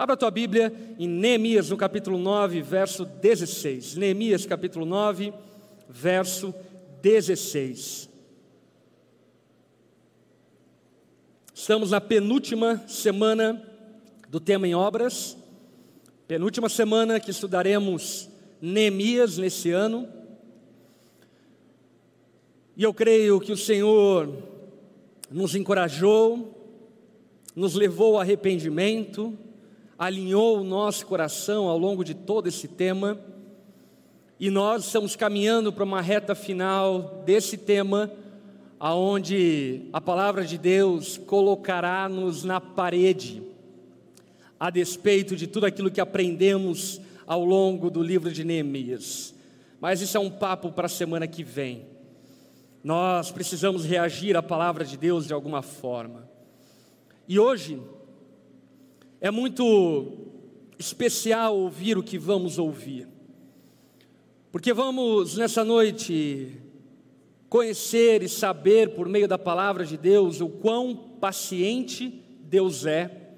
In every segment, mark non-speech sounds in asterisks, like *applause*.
Abra a tua Bíblia em Neemias, no capítulo 9, verso 16. Neemias, capítulo 9, verso 16. Estamos na penúltima semana do tema em obras, penúltima semana que estudaremos Neemias nesse ano. E eu creio que o Senhor nos encorajou, nos levou ao arrependimento, alinhou o nosso coração ao longo de todo esse tema, e nós estamos caminhando para uma reta final desse tema, aonde a palavra de Deus colocará-nos na parede, a despeito de tudo aquilo que aprendemos ao longo do livro de Neemias. Mas isso é um papo para a semana que vem. Nós precisamos reagir à palavra de Deus de alguma forma. E hoje, é muito especial ouvir o que vamos ouvir, porque vamos nessa noite conhecer e saber por meio da palavra de Deus o quão paciente Deus é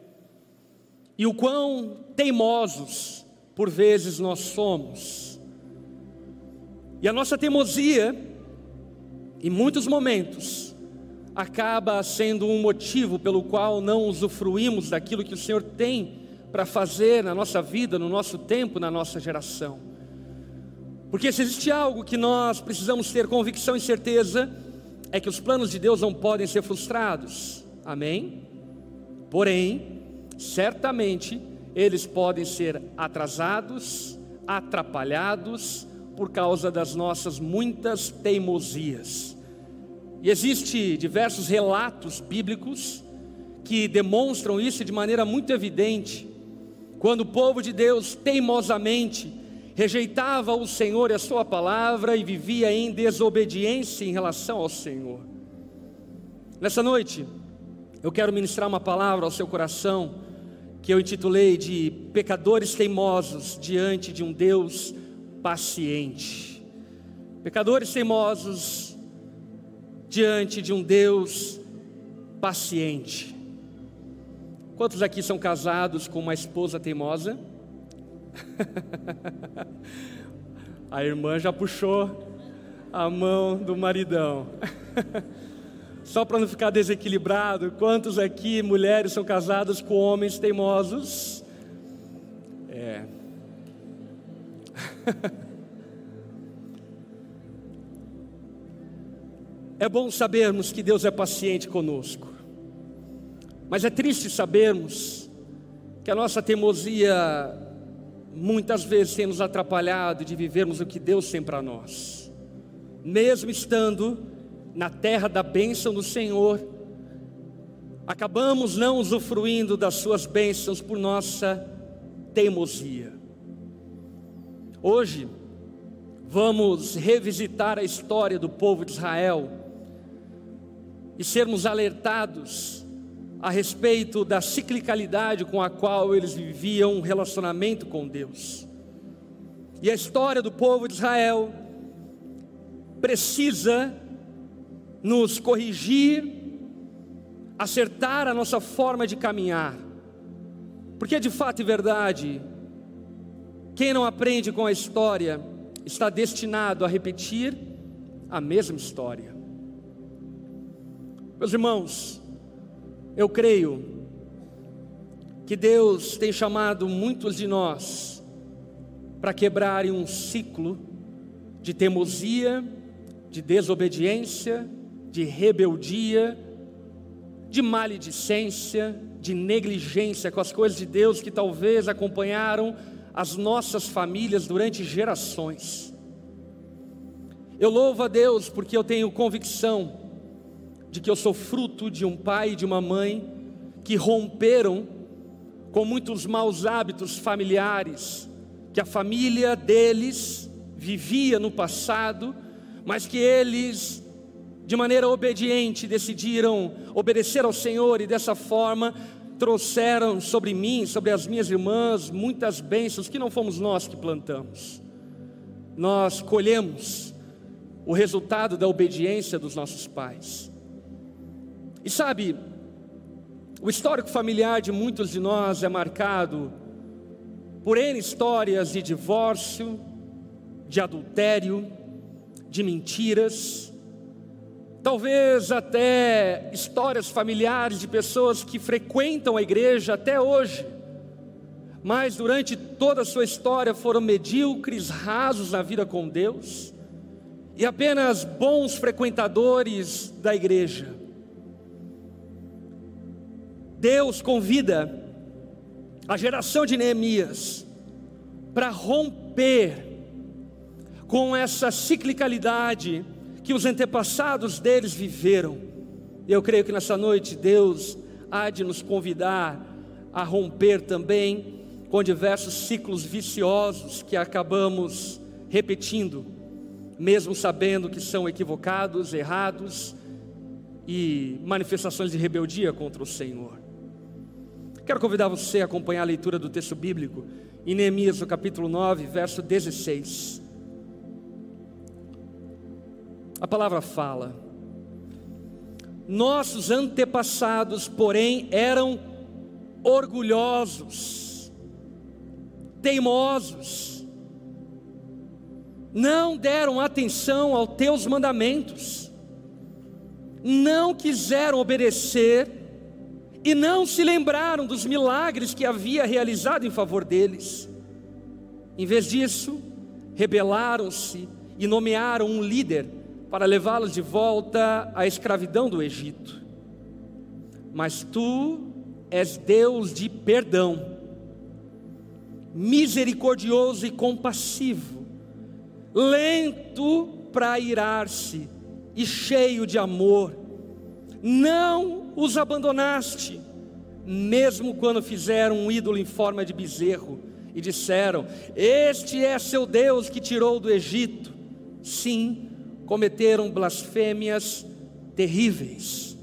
e o quão teimosos por vezes nós somos. E a nossa teimosia, em muitos momentos, acaba sendo um motivo pelo qual não usufruímos daquilo que o Senhor tem para fazer na nossa vida, no nosso tempo, na nossa geração. Porque se existe algo que nós precisamos ter convicção e certeza, é que os planos de Deus não podem ser frustrados. Amém? Porém, certamente eles podem ser atrasados, atrapalhados por causa das nossas muitas teimosias. E existe diversos relatos bíblicos que demonstram isso de maneira muito evidente. Quando o povo de Deus teimosamente rejeitava o Senhor e a sua palavra e vivia em desobediência em relação ao Senhor. Nessa noite, eu quero ministrar uma palavra ao seu coração que eu intitulei de pecadores teimosos diante de um Deus paciente. Pecadores teimosos diante de um Deus paciente. Quantos aqui são casados com uma esposa teimosa? *laughs* A irmã já puxou a mão do maridão. *laughs* Só para não ficar desequilibrado, quantos aqui mulheres são casadas com homens teimosos? É. *laughs* É bom sabermos que Deus é paciente conosco, mas é triste sabermos que a nossa teimosia muitas vezes tem nos atrapalhado de vivermos o que Deus tem para nós, mesmo estando na terra da bênção do Senhor, acabamos não usufruindo das Suas bênçãos por nossa teimosia. Hoje, vamos revisitar a história do povo de Israel e sermos alertados a respeito da ciclicalidade com a qual eles viviam um relacionamento com Deus. E a história do povo de Israel precisa nos corrigir, acertar a nossa forma de caminhar. Porque de fato e verdade, quem não aprende com a história está destinado a repetir a mesma história. Meus irmãos, eu creio que Deus tem chamado muitos de nós para quebrarem um ciclo de teimosia, de desobediência, de rebeldia, de maledicência, de negligência com as coisas de Deus que talvez acompanharam as nossas famílias durante gerações. Eu louvo a Deus porque eu tenho convicção de que eu sou fruto de um pai e de uma mãe que romperam com muitos maus hábitos familiares que a família deles vivia no passado, mas que eles, de maneira obediente, decidiram obedecer ao Senhor e dessa forma trouxeram sobre mim, sobre as minhas irmãs, muitas bênçãos que não fomos nós que plantamos. Nós colhemos o resultado da obediência dos nossos pais. E sabe, O histórico familiar de muitos de nós é marcado por N histórias de divórcio, de adultério, de mentiras, talvez até histórias familiares de pessoas que frequentam a igreja até hoje, mas durante toda a sua história foram medíocres, rasos na vida com Deus e apenas bons frequentadores da igreja. Deus convida a geração de Neemias para romper com essa ciclicalidade que os antepassados deles viveram. Eu creio que nessa noite Deus há de nos convidar a romper também com diversos ciclos viciosos que acabamos repetindo, mesmo sabendo que são equivocados, errados e manifestações de rebeldia contra o Senhor. Quero convidar você a acompanhar a leitura do texto bíblico em Neemias, no capítulo 9, verso 16. A palavra fala: Nossos antepassados, porém, eram orgulhosos, teimosos, não deram atenção aos teus mandamentos, não quiseram obedecer e não se lembraram dos milagres que havia realizado em favor deles. Em vez disso, rebelaram-se e nomearam um líder para levá-los de volta à escravidão do Egito. Mas tu és Deus de perdão, misericordioso e compassivo, lento para irar-se e cheio de amor. Não os abandonaste, mesmo quando fizeram um ídolo em forma de bezerro e disseram: Este é seu Deus que tirou do Egito. Sim, cometeram blasfêmias terríveis.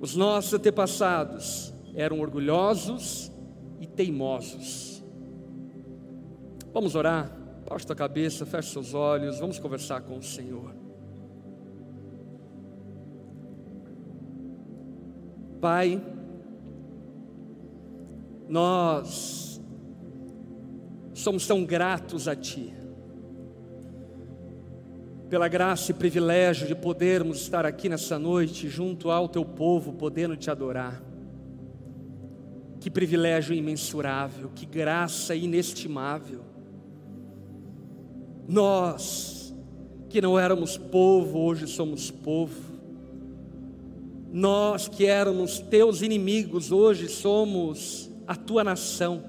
Os nossos antepassados eram orgulhosos e teimosos. Vamos orar? Baixe a cabeça, feche seus olhos, vamos conversar com o Senhor. Pai, nós somos tão gratos a Ti, pela graça e privilégio de podermos estar aqui nessa noite, junto ao Teu povo, podendo Te adorar. Que privilégio imensurável, que graça inestimável. Nós, que não éramos povo, hoje somos povo nós que éramos teus inimigos, hoje somos a tua nação.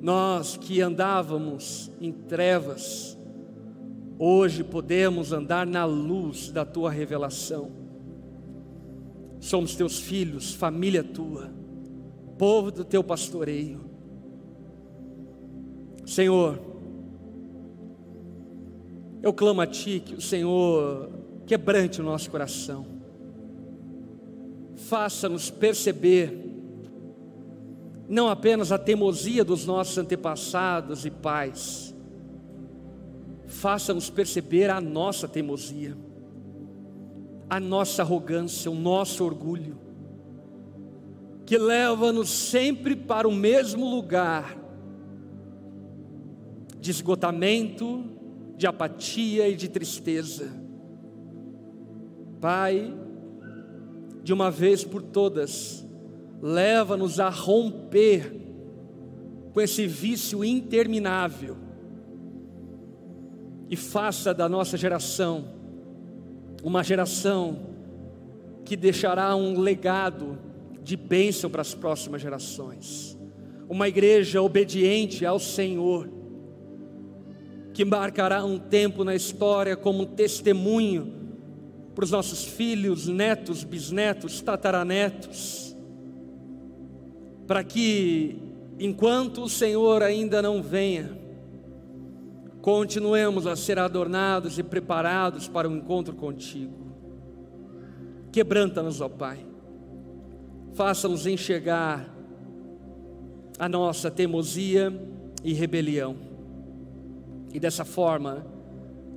Nós que andávamos em trevas, hoje podemos andar na luz da tua revelação. Somos teus filhos, família tua, povo do teu pastoreio. Senhor, eu clamo a Ti que o Senhor quebrante o nosso coração, faça-nos perceber não apenas a teimosia dos nossos antepassados e pais, faça-nos perceber a nossa teimosia, a nossa arrogância, o nosso orgulho, que leva-nos sempre para o mesmo lugar de esgotamento, de apatia e de tristeza Pai, de uma vez por todas, leva-nos a romper com esse vício interminável e faça da nossa geração uma geração que deixará um legado de bênção para as próximas gerações. Uma igreja obediente ao Senhor, que marcará um tempo na história como um testemunho para os nossos filhos, netos, bisnetos, tataranetos, para que, enquanto o Senhor ainda não venha, continuemos a ser adornados e preparados para o um encontro contigo. Quebranta-nos, ó Pai, faça-nos enxergar a nossa teimosia e rebelião, e dessa forma,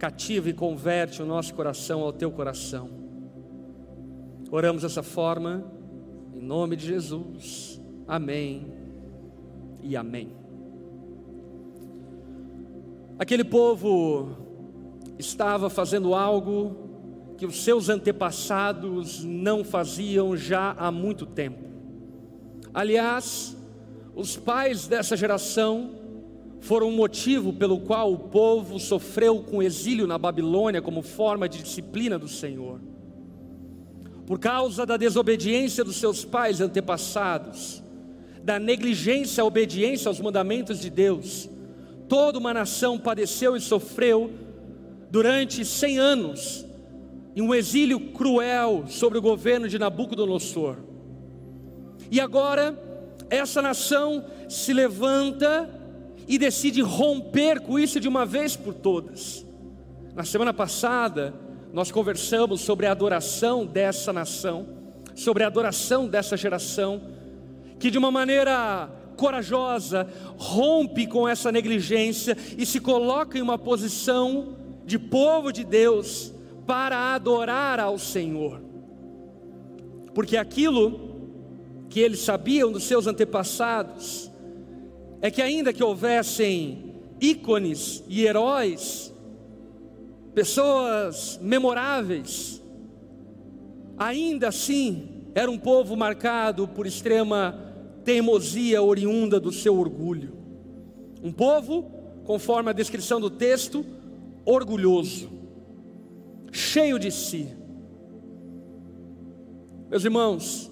cativa e converte o nosso coração ao teu coração. Oramos dessa forma, em nome de Jesus. Amém e amém. Aquele povo estava fazendo algo que os seus antepassados não faziam já há muito tempo. Aliás, os pais dessa geração foram o motivo pelo qual o povo sofreu com exílio na Babilônia como forma de disciplina do Senhor. Por causa da desobediência dos seus pais antepassados, da negligência à obediência aos mandamentos de Deus, toda uma nação padeceu e sofreu durante cem anos em um exílio cruel sobre o governo de Nabucodonosor. E agora, essa nação se levanta e decide romper com isso de uma vez por todas. Na semana passada, nós conversamos sobre a adoração dessa nação, sobre a adoração dessa geração, que de uma maneira corajosa rompe com essa negligência e se coloca em uma posição de povo de Deus para adorar ao Senhor. Porque aquilo que eles sabiam dos seus antepassados é que, ainda que houvessem ícones e heróis, pessoas memoráveis, ainda assim era um povo marcado por extrema teimosia oriunda do seu orgulho. Um povo, conforme a descrição do texto, orgulhoso, cheio de si. Meus irmãos,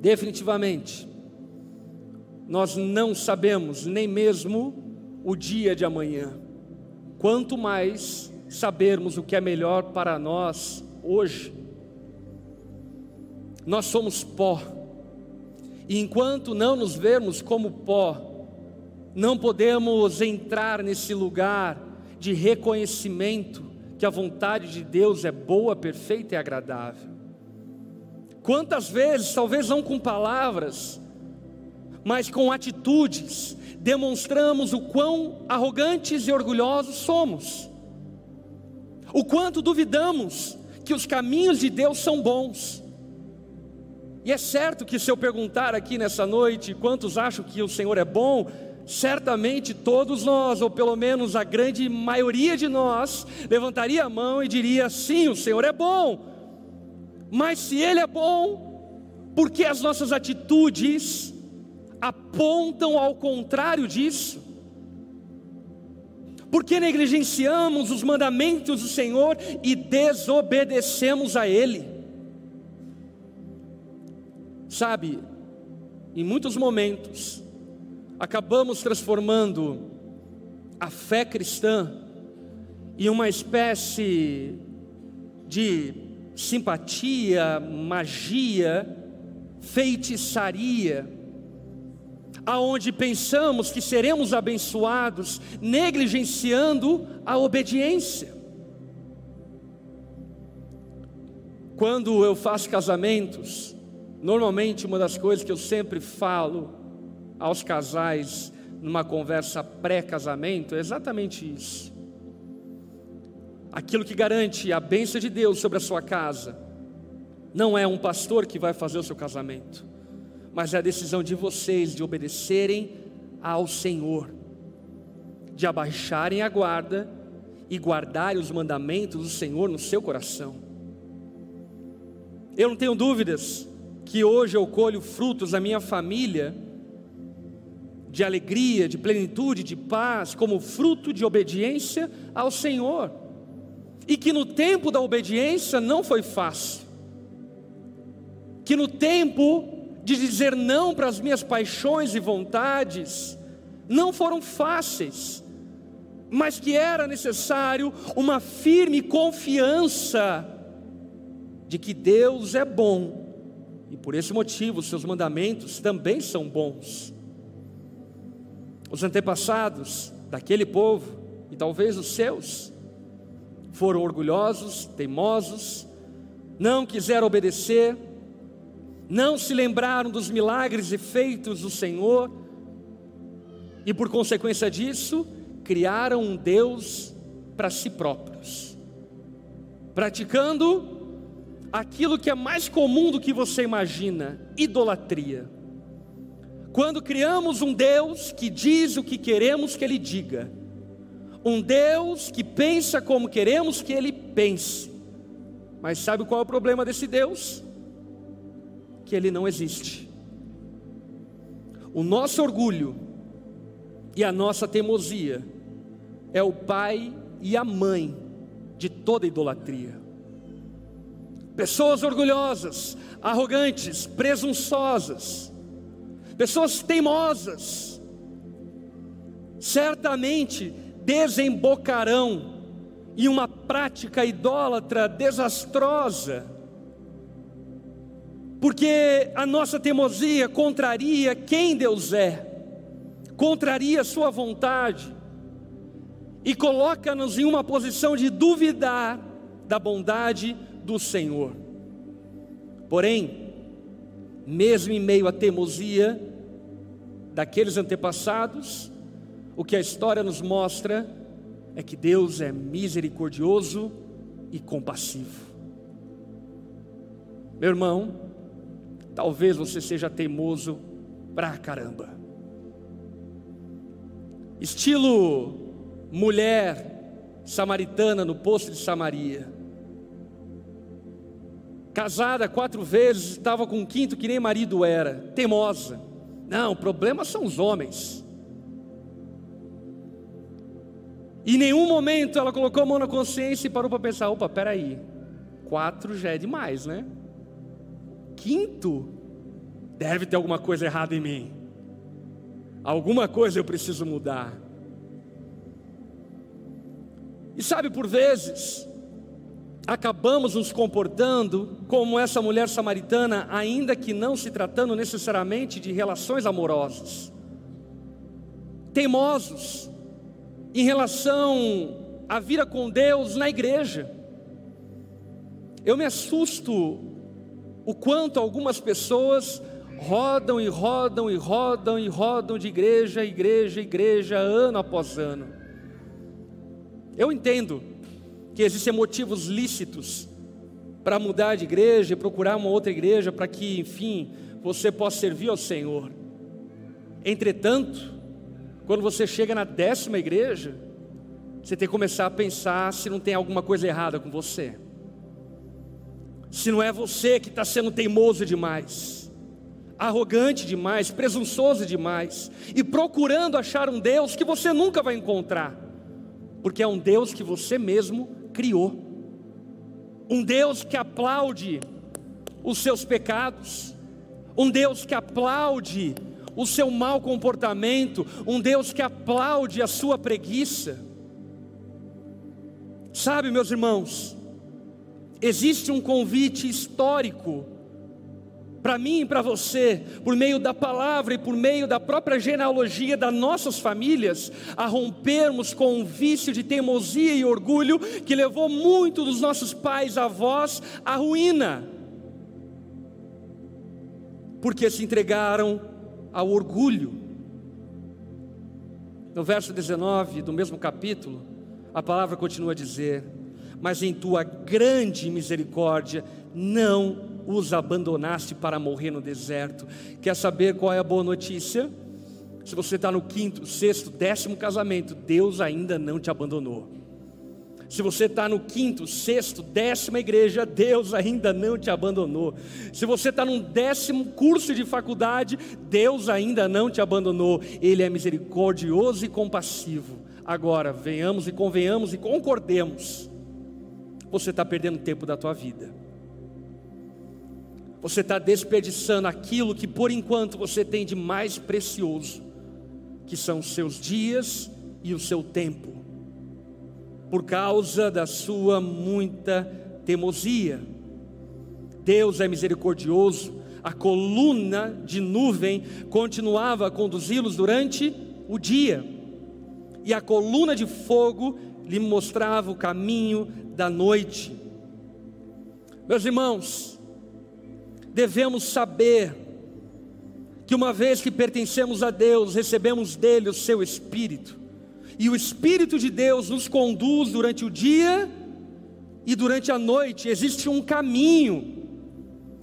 definitivamente, nós não sabemos nem mesmo o dia de amanhã, quanto mais sabermos o que é melhor para nós hoje. Nós somos pó, e enquanto não nos vermos como pó, não podemos entrar nesse lugar de reconhecimento que a vontade de Deus é boa, perfeita e agradável. Quantas vezes, talvez não com palavras, mas com atitudes, demonstramos o quão arrogantes e orgulhosos somos, o quanto duvidamos que os caminhos de Deus são bons. E é certo que se eu perguntar aqui nessa noite quantos acham que o Senhor é bom, certamente todos nós, ou pelo menos a grande maioria de nós, levantaria a mão e diria: sim, o Senhor é bom. Mas se Ele é bom, por que as nossas atitudes apontam ao contrário disso? Por que negligenciamos os mandamentos do Senhor e desobedecemos a Ele? Sabe, em muitos momentos, acabamos transformando a fé cristã em uma espécie de simpatia, magia, feitiçaria, aonde pensamos que seremos abençoados, negligenciando a obediência. Quando eu faço casamentos, normalmente uma das coisas que eu sempre falo aos casais numa conversa pré-casamento é exatamente isso aquilo que garante a bênção de Deus sobre a sua casa, não é um pastor que vai fazer o seu casamento, mas é a decisão de vocês de obedecerem ao Senhor, de abaixarem a guarda e guardarem os mandamentos do Senhor no seu coração. Eu não tenho dúvidas que hoje eu colho frutos da minha família de alegria, de plenitude, de paz, como fruto de obediência ao Senhor e que no tempo da obediência não foi fácil, que no tempo de dizer não para as minhas paixões e vontades, não foram fáceis, mas que era necessário uma firme confiança de que Deus é bom, e por esse motivo seus mandamentos também são bons. Os antepassados daquele povo, e talvez os seus, foram orgulhosos, teimosos, não quiseram obedecer, não se lembraram dos milagres e feitos do Senhor, e por consequência disso, criaram um Deus para si próprios. praticando aquilo que é mais comum do que você imagina: idolatria. Quando criamos um Deus que diz o que queremos que Ele diga, um Deus que pensa como queremos que Ele pense, mas sabe qual é o problema desse Deus? Ele não existe. O nosso orgulho e a nossa teimosia é o pai e a mãe de toda idolatria. Pessoas orgulhosas, arrogantes, presunçosas, pessoas teimosas, certamente desembocarão em uma prática idólatra desastrosa, porque a nossa teimosia contraria quem Deus é, contraria a Sua vontade, e coloca-nos em uma posição de duvidar da bondade do Senhor. Porém, mesmo em meio à teimosia daqueles antepassados, o que a história nos mostra é que Deus é misericordioso e compassivo. Meu irmão, talvez você seja teimoso pra caramba. Estilo mulher samaritana no poço de Samaria. Casada quatro vezes, estava com um quinto que nem marido era, teimosa. Não, o problema são os homens. Em nenhum momento ela colocou a mão na consciência e parou para pensar: opa, peraí, quatro já é demais, né? Quinto, deve ter alguma coisa errada em mim. Alguma coisa eu preciso mudar. E sabe, por vezes, acabamos nos comportando como essa mulher samaritana, ainda que não se tratando necessariamente de relações amorosas, teimosos em relação à vida com Deus na igreja. Eu me assusto o quanto algumas pessoas rodam e rodam e rodam e rodam de igreja, igreja, igreja, ano após ano. Eu entendo que existem motivos lícitos para mudar de igreja, procurar uma outra igreja para que, enfim, você possa servir ao Senhor. Entretanto, quando você chega na décima igreja, você tem que começar a pensar se não tem alguma coisa errada com você. Se não é você que está sendo teimoso demais, arrogante demais, presunçoso demais, e procurando achar um Deus que você nunca vai encontrar, porque é um Deus que você mesmo criou. Um Deus que aplaude os seus pecados, um Deus que aplaude o seu mau comportamento, um Deus que aplaude a sua preguiça. Sabe, meus irmãos, existe um convite histórico para mim e para você, por meio da palavra e por meio da própria genealogia das nossas famílias, a rompermos com um vício de teimosia e orgulho que levou muito dos nossos pais, avós, à ruína, porque se entregaram ao orgulho. No verso 19 do mesmo capítulo, a palavra continua a dizer: Mas em tua grande misericórdia não os abandonaste para morrer no deserto. Quer saber qual é a boa notícia? Se você está no quinto, sexto, décimo casamento, Deus ainda não te abandonou. Se você está no quinto, sexto, décima igreja, Deus ainda não te abandonou. Se você está num décimo curso de faculdade, Deus ainda não te abandonou. Ele é misericordioso e compassivo. Agora, venhamos e convenhamos e concordemos. Você está perdendo tempo da tua vida. Você está desperdiçando aquilo que por enquanto você tem de mais precioso, que são os seus dias e o seu tempo, por causa da sua muita teimosia. Deus é misericordioso, a coluna de nuvem continuava a conduzi-los durante o dia, e a coluna de fogo lhe mostrava o caminho da noite. Meus irmãos, devemos saber que uma vez que pertencemos a Deus, recebemos dele o seu Espírito, e o Espírito de Deus nos conduz durante o dia e durante a noite existe um caminho,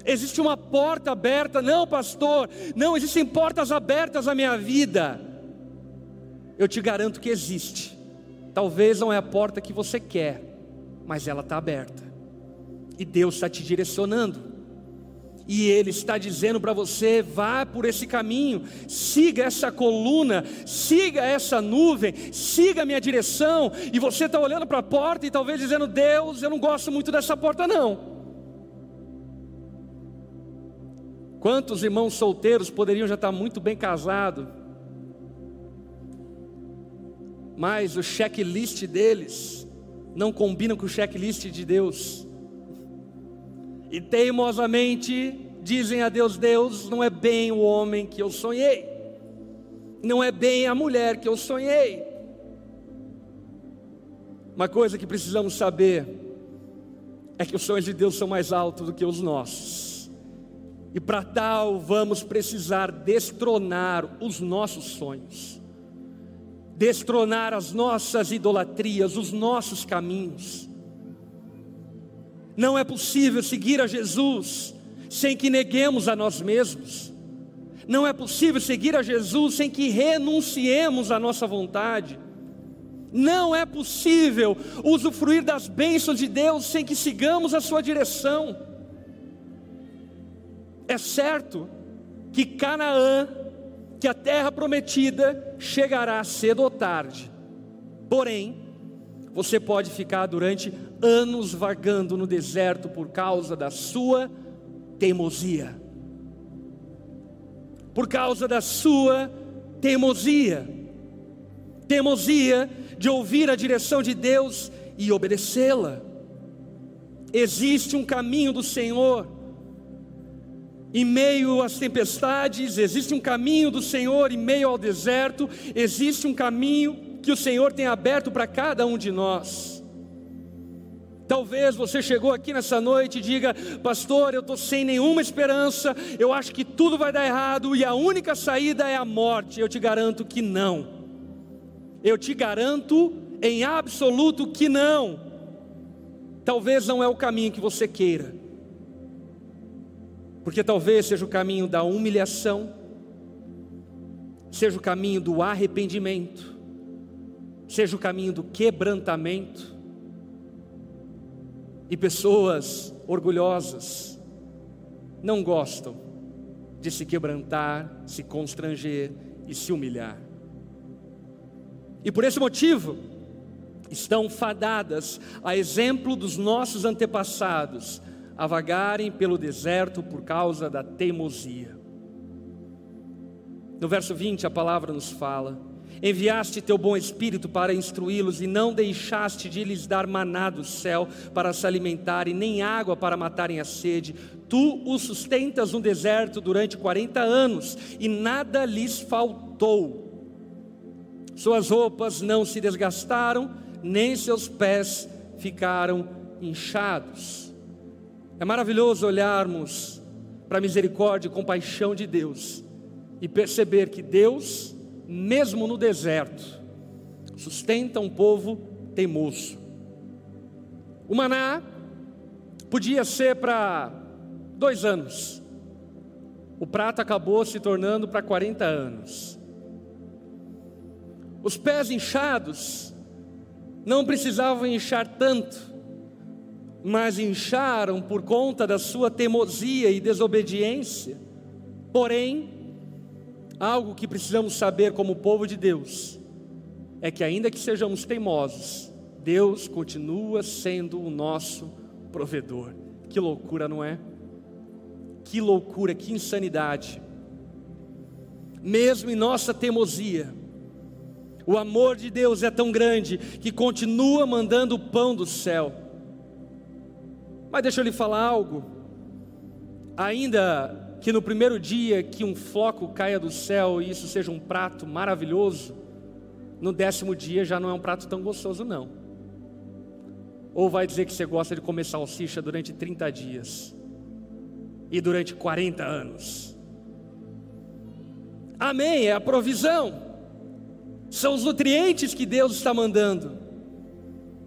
existe uma porta aberta. Não, pastor, não, existem portas abertas na minha vida. Eu te garanto que existe. Talvez não é a porta que você quer, mas ela está aberta, e Deus está te direcionando e Ele está dizendo para você: vá por esse caminho, siga essa coluna, siga essa nuvem, siga a minha direção. E você está olhando para a porta e talvez dizendo: Deus, eu não gosto muito dessa porta, não. Quantos irmãos solteiros poderiam já estar muito bem casados, mas o checklist deles não combina com o checklist de Deus. E teimosamente dizem a Deus: Deus, não é bem o homem que eu sonhei, não é bem a mulher que eu sonhei. Uma coisa que precisamos saber é que os sonhos de Deus são mais altos do que os nossos, e para tal vamos precisar destronar os nossos sonhos, destronar as nossas idolatrias, os nossos caminhos não é possível seguir a Jesus sem que neguemos a nós mesmos. Não é possível seguir a Jesus sem que renunciemos à nossa vontade. Não é possível usufruir das bênçãos de Deus sem que sigamos a sua direção. É certo que Canaã, que a terra prometida, chegará cedo ou tarde. Porém, você pode ficar durante anos vagando no deserto por causa da sua teimosia. Por causa da sua teimosia. Teimosia de ouvir a direção de Deus e obedecê-la. Existe um caminho do Senhor. Em meio às tempestades, existe um caminho do Senhor em meio ao deserto, existe um caminho que o Senhor tem aberto para cada um de nós. Talvez você chegou aqui nessa noite e diga, pastor, eu estou sem nenhuma esperança, eu acho que tudo vai dar errado e a única saída é a morte. Eu te garanto que não. Eu te garanto em absoluto que não. Talvez não é o caminho que você queira, porque talvez seja o caminho da humilhação, seja o caminho do arrependimento, seja o caminho do quebrantamento e pessoas orgulhosas não gostam de se quebrantar, se constranger e se humilhar. E por esse motivo, estão fadadas, a exemplo dos nossos antepassados, a vagarem pelo deserto por causa da teimosia. No verso 20, a palavra nos fala: Enviaste teu bom espírito para instruí-los e não deixaste de lhes dar maná do céu para se alimentarem, nem água para matarem a sede. Tu os sustentas no deserto durante quarenta anos e nada lhes faltou. Suas roupas não se desgastaram, nem seus pés ficaram inchados. É maravilhoso olharmos para a misericórdia e compaixão de Deus e perceber que Deus mesmo no deserto, sustenta um povo teimoso. O maná podia ser para dois anos, o prato acabou se tornando para 40 anos. Os pés inchados não precisavam inchar tanto, mas incharam por conta da sua teimosia e desobediência. Porém, Algo que precisamos saber como povo de Deus é que, ainda que sejamos teimosos, Deus continua sendo o nosso provedor. Que loucura, não é? Que loucura, que insanidade. Mesmo em nossa teimosia, o amor de Deus é tão grande que continua mandando o pão do céu. Mas deixa eu lhe falar algo. Ainda que no primeiro dia que um floco caia do céu e isso seja um prato maravilhoso, no décimo dia já não é um prato tão gostoso, não. Ou vai dizer que você gosta de comer salsicha durante 30 dias e durante 40 anos. Amém, é a provisão, são os nutrientes que Deus está mandando.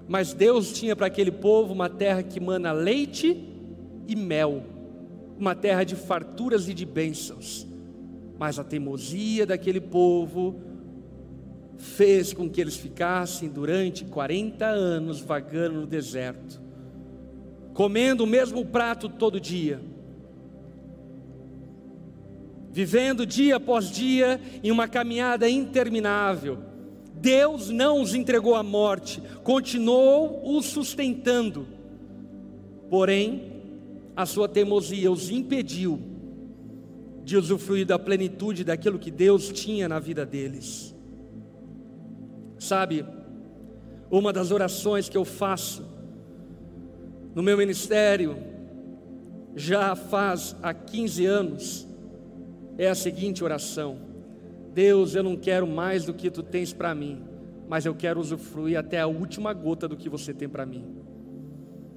Mas Deus tinha para aquele povo uma terra que mana leite e mel, uma terra de farturas e de bênçãos. Mas a teimosia daquele povo fez com que eles ficassem durante 40 anos vagando no deserto, comendo o mesmo prato todo dia, vivendo dia após dia em uma caminhada interminável. Deus não os entregou à morte, continuou os sustentando. Porém, a sua teimosia os impediu de usufruir da plenitude daquilo que Deus tinha na vida deles. Sabe, uma das orações que eu faço no meu ministério, já faz há 15 anos, é a seguinte oração: Deus, eu não quero mais do que tu tens para mim, mas eu quero usufruir até a última gota do que você tem para mim.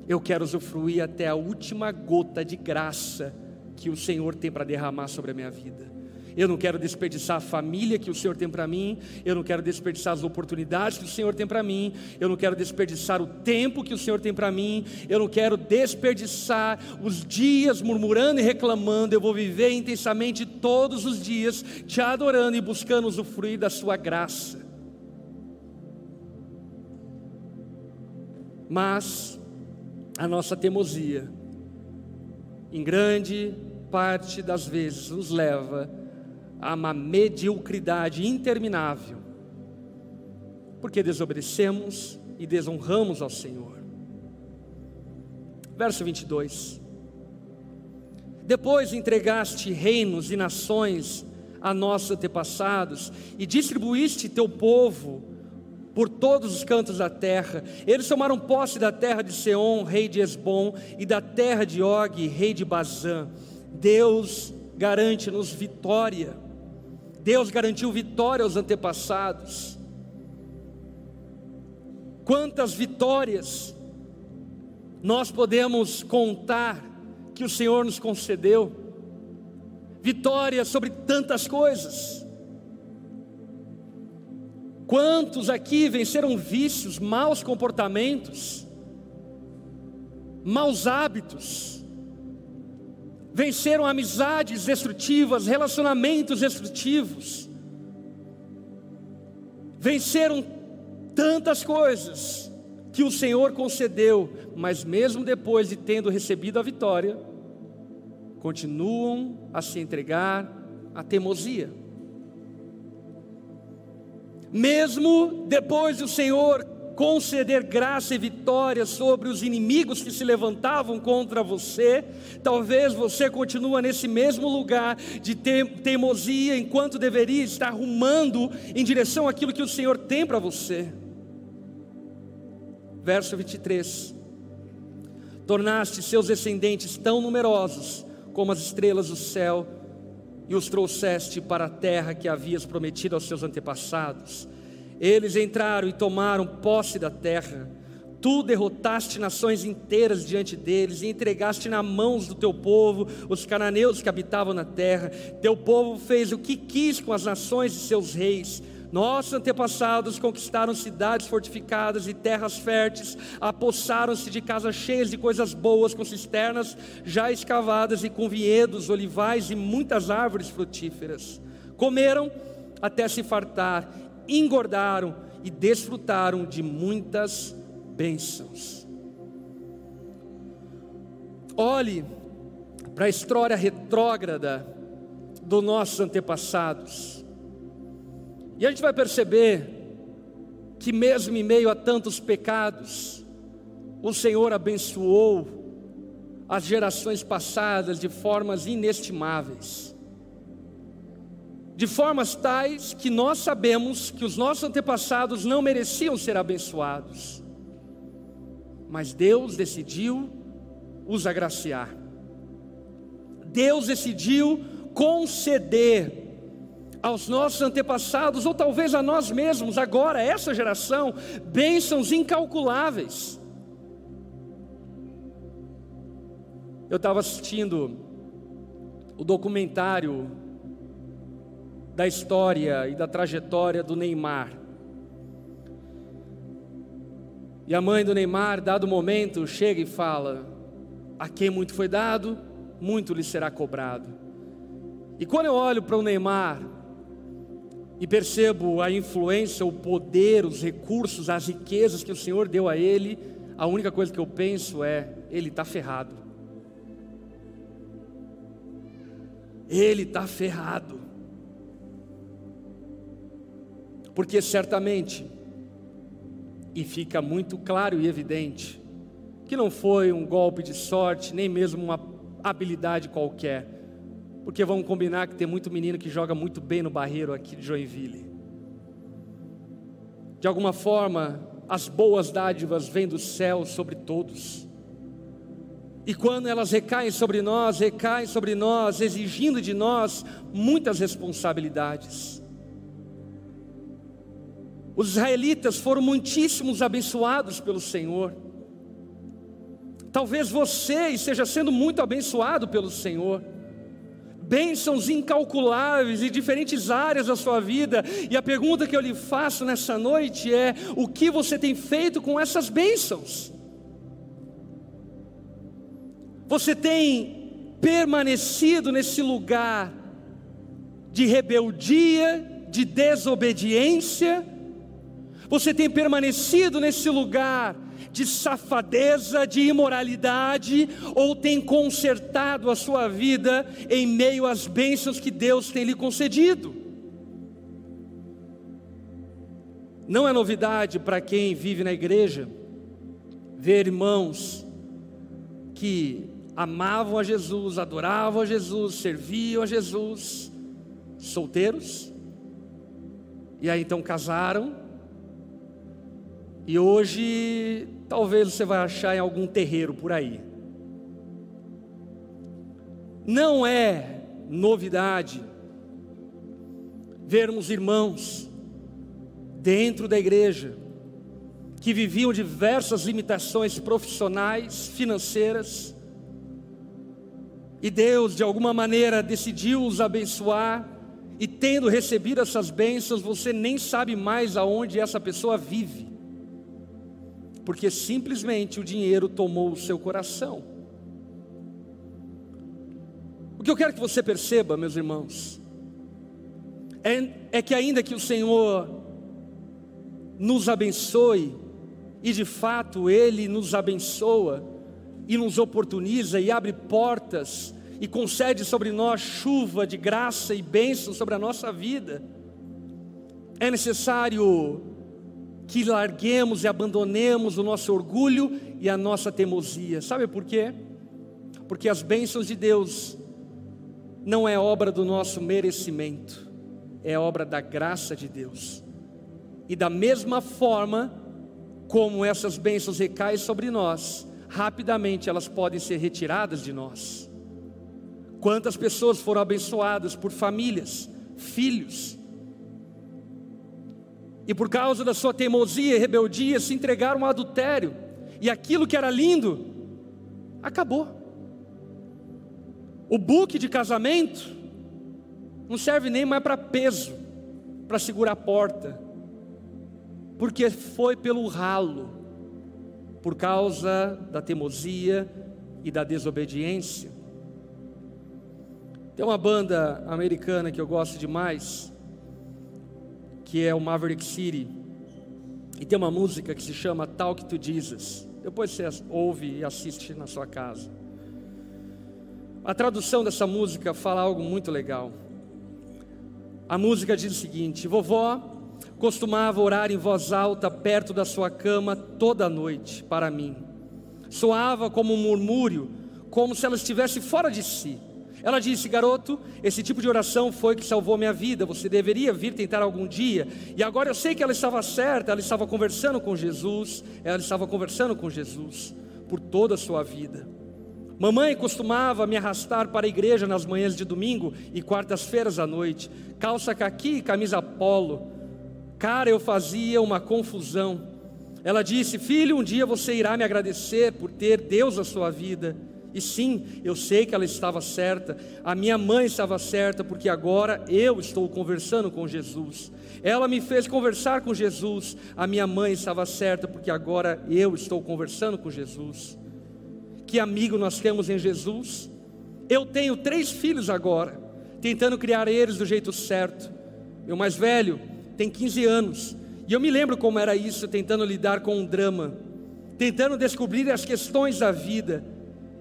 Eu quero usufruir até a última gota de graça que o Senhor tem para derramar sobre a minha vida. Eu não quero desperdiçar a família que o Senhor tem para mim, eu não quero desperdiçar as oportunidades que o Senhor tem para mim, eu não quero desperdiçar o tempo que o Senhor tem para mim, eu não quero desperdiçar os dias murmurando e reclamando, eu vou viver intensamente todos os dias, te adorando e buscando usufruir da Sua graça. Mas a nossa teimosia, em grande parte das vezes, nos leva a uma mediocridade interminável, porque desobedecemos e desonramos ao Senhor. Verso 22. Depois entregaste reinos e nações a nossos antepassados e distribuíste teu povo por todos os cantos da terra. Eles tomaram posse da terra de Seom, rei de Esbom, e da terra de Og, rei de Bazã. Deus garante-nos vitória. Deus garantiu vitória aos antepassados. Quantas vitórias nós podemos contar que o Senhor nos concedeu? Vitória sobre tantas coisas. Quantos aqui venceram vícios, maus comportamentos, maus hábitos? Venceram amizades destrutivas, relacionamentos destrutivos, venceram tantas coisas que o Senhor concedeu, mas mesmo depois de tendo recebido a vitória, continuam a se entregar à teimosia. Mesmo depois do Senhor conceder graça e vitória sobre os inimigos que se levantavam contra você. Talvez você continue nesse mesmo lugar de teimosia, enquanto deveria estar rumando em direção àquilo que o Senhor tem para você. Verso 23: Tornaste seus descendentes tão numerosos como as estrelas do céu, e os trouxeste para a terra que havias prometido aos seus antepassados eles entraram e tomaram posse da terra. Tu derrotaste nações inteiras diante deles e entregaste na mãos do teu povo os cananeus que habitavam na terra. Teu povo fez o que quis com as nações de seus reis. Nossos antepassados conquistaram cidades fortificadas e terras férteis, apossaram-se de casas cheias de coisas boas, com cisternas já escavadas e com vinhedos, olivais e muitas árvores frutíferas. Comeram até se fartar engordaram e desfrutaram de muitas bênçãos. Olhe para a história retrógrada dos nossos antepassados, e a gente vai perceber que, mesmo em meio a tantos pecados, o Senhor abençoou as gerações passadas de formas inestimáveis de formas tais que nós sabemos que os nossos antepassados não mereciam ser abençoados, mas Deus decidiu os agraciar. Deus decidiu conceder aos nossos antepassados, ou talvez a nós mesmos, agora, essa geração, bênçãos incalculáveis. Eu estava assistindo o documentário da história e da trajetória do Neymar. E a mãe do Neymar, dado momento, chega e fala: A quem muito foi dado, muito lhe será cobrado. E quando eu olho para o Neymar e percebo a influência, o poder, os recursos, as riquezas que o Senhor deu a ele, a única coisa que eu penso é: ele está ferrado. Ele está ferrado. Porque certamente, e fica muito claro e evidente, que não foi um golpe de sorte, nem mesmo uma habilidade qualquer. Porque vamos combinar que tem muito menino que joga muito bem no barreiro aqui de Joinville. De alguma forma, as boas dádivas vêm do céu sobre todos. E quando elas recaem sobre nós, recaem sobre nós, exigindo de nós muitas responsabilidades. Os israelitas foram muitíssimos abençoados pelo Senhor. Talvez você esteja sendo muito abençoado pelo Senhor. Bênçãos incalculáveis em diferentes áreas da sua vida. E a pergunta que eu lhe faço nessa noite é: o que você tem feito com essas bênçãos? Você tem permanecido nesse lugar de rebeldia, de desobediência? Você tem permanecido nesse lugar de safadeza, de imoralidade, ou tem consertado a sua vida em meio às bênçãos que Deus tem lhe concedido. Não é novidade para quem vive na igreja ver irmãos que amavam a Jesus, adoravam a Jesus, serviam a Jesus, solteiros, e aí então casaram e hoje, talvez você vai achar em algum terreiro por aí. Não é novidade vermos irmãos dentro da igreja que viviam diversas limitações profissionais, financeiras, e Deus de alguma maneira decidiu os abençoar, e tendo recebido essas bênçãos, você nem sabe mais aonde essa pessoa vive porque simplesmente o dinheiro tomou o seu coração. O que eu quero que você perceba, meus irmãos, é, é que ainda que o Senhor nos abençoe, e de fato Ele nos abençoa, e nos oportuniza e abre portas, e concede sobre nós chuva de graça e bênção sobre a nossa vida, é necessário que larguemos e abandonemos o nosso orgulho e a nossa teimosia. Sabe por quê? Porque as bênçãos de Deus não é obra do nosso merecimento, é obra da graça de Deus. E da mesma forma como essas bênçãos recaem sobre nós, rapidamente elas podem ser retiradas de nós. Quantas pessoas foram abençoadas por famílias, filhos, e por causa da sua teimosia e rebeldia se entregaram ao adultério, e aquilo que era lindo acabou. O buque de casamento não serve nem mais para peso, para segurar a porta, porque foi pelo ralo, por causa da teimosia e da desobediência. Tem uma banda americana que eu gosto demais, que é o Maverick City. E tem uma música que se chama Talk to Jesus. Depois você ouve e assiste na sua casa. A tradução dessa música fala algo muito legal. A música diz o seguinte: Vovó costumava orar em voz alta perto da sua cama toda noite para mim. Soava como um murmúrio, como se ela estivesse fora de si. Ela disse: Garoto, esse tipo de oração foi que salvou minha vida. Você deveria vir tentar algum dia. E agora eu sei que ela estava certa. Ela estava conversando com Jesus. Ela estava conversando com Jesus por toda a sua vida. Mamãe costumava me arrastar para a igreja nas manhãs de domingo e quartas-feiras à noite, calça caqui e camisa polo. Cara, eu fazia uma confusão. Ela disse: Filho, um dia você irá me agradecer por ter Deus na sua vida. E sim, eu sei que ela estava certa, a minha mãe estava certa, porque agora eu estou conversando com Jesus. Ela me fez conversar com Jesus, a minha mãe estava certa, porque agora eu estou conversando com Jesus. Que amigo nós temos em Jesus? Eu tenho três filhos agora, tentando criar eles do jeito certo. Meu mais velho tem 15 anos, e eu me lembro como era isso, tentando lidar com um drama, tentando descobrir as questões da vida.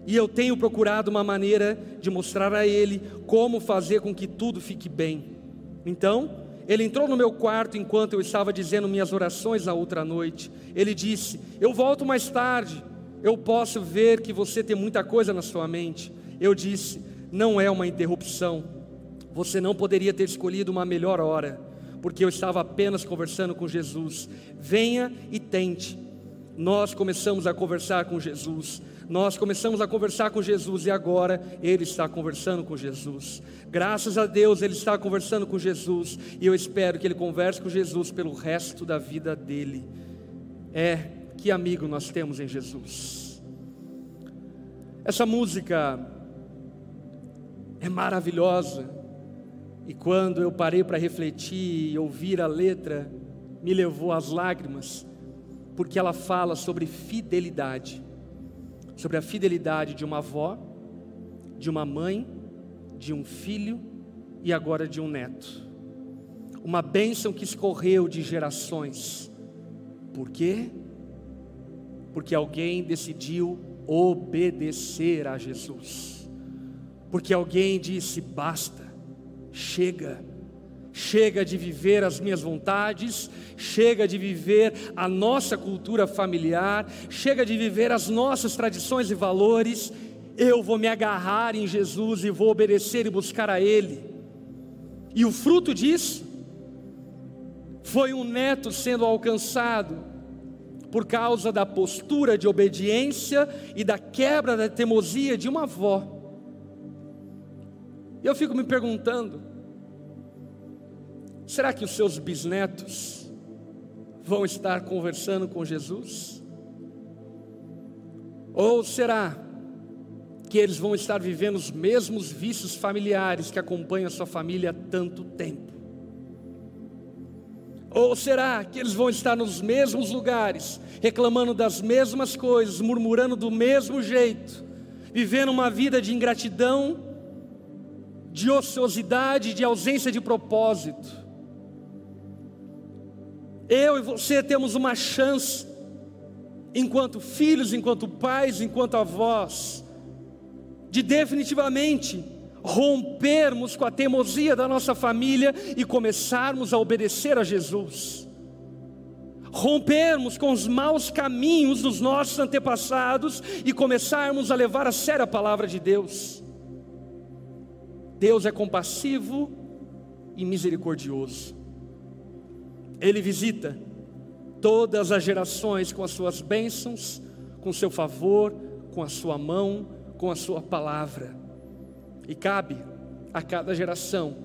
E eu tenho procurado uma maneira de mostrar a ele como fazer com que tudo fique bem. Então, ele entrou no meu quarto enquanto eu estava dizendo minhas orações na outra noite. Ele disse: Eu volto mais tarde. Eu posso ver que você tem muita coisa na sua mente. Eu disse: Não é uma interrupção. Você não poderia ter escolhido uma melhor hora, porque eu estava apenas conversando com Jesus. Venha e tente. Nós começamos a conversar com Jesus. Nós começamos a conversar com Jesus e agora Ele está conversando com Jesus. Graças a Deus Ele está conversando com Jesus e eu espero que Ele converse com Jesus pelo resto da vida dele. É, que amigo nós temos em Jesus. Essa música é maravilhosa e quando eu parei para refletir e ouvir a letra, me levou às lágrimas porque ela fala sobre fidelidade, sobre a fidelidade de uma avó, de uma mãe, de um filho e agora de um neto. Uma bênção que escorreu de gerações. Por quê? Porque alguém decidiu obedecer a Jesus. Porque alguém disse: basta, chega chega de viver as minhas vontades, chega de viver a nossa cultura familiar, chega de viver as nossas tradições e valores. Eu vou me agarrar em Jesus e vou obedecer e buscar a Ele. E o fruto disso foi um neto sendo alcançado por causa da postura de obediência e da quebra da teimosia de uma avó. Eu fico me perguntando, Será que os seus bisnetos vão estar conversando com Jesus? Ou será que eles vão estar vivendo os mesmos vícios familiares que acompanham a sua família há tanto tempo? Ou será que eles vão estar nos mesmos lugares, reclamando das mesmas coisas, murmurando do mesmo jeito, vivendo uma vida de ingratidão, de ociosidade, de ausência de propósito? Eu e você temos uma chance, enquanto filhos, enquanto pais, enquanto avós, de definitivamente rompermos com a teimosia da nossa família e começarmos a obedecer a Jesus. Rompermos com os maus caminhos dos nossos antepassados e começarmos a levar a sério a palavra de Deus. Deus é compassivo e misericordioso. Ele visita todas as gerações com as suas bênçãos, com seu favor, com a sua mão, com a sua palavra. E cabe a cada geração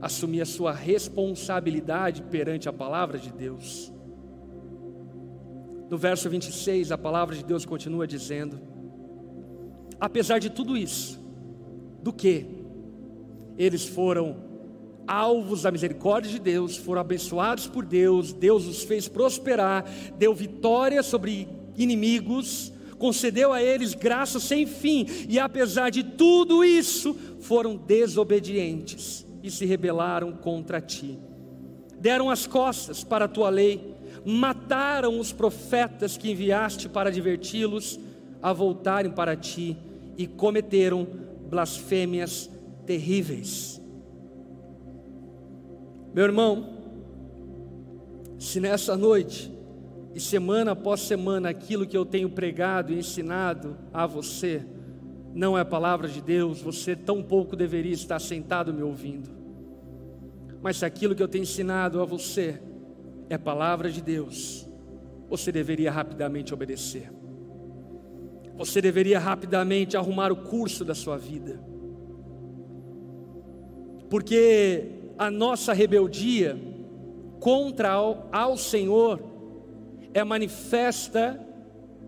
assumir a sua responsabilidade perante a palavra de Deus. No verso 26, a palavra de Deus continua dizendo: Apesar de tudo isso, do que eles foram alvos da misericórdia de Deus, foram abençoados por Deus, Deus os fez prosperar, deu vitória sobre inimigos, concedeu a eles graça sem fim, e apesar de tudo isso, foram desobedientes e se rebelaram contra ti. Deram as costas para a tua lei, mataram os profetas que enviaste para adverti-los a voltarem para ti e cometeram blasfêmias terríveis. Meu irmão, se nessa noite e semana após semana aquilo que eu tenho pregado e ensinado a você não é palavra de Deus, você tão pouco deveria estar sentado me ouvindo. Mas se aquilo que eu tenho ensinado a você é palavra de Deus, você deveria rapidamente obedecer. Você deveria rapidamente arrumar o curso da sua vida. Porque a nossa rebeldia contra ao, ao Senhor é manifesta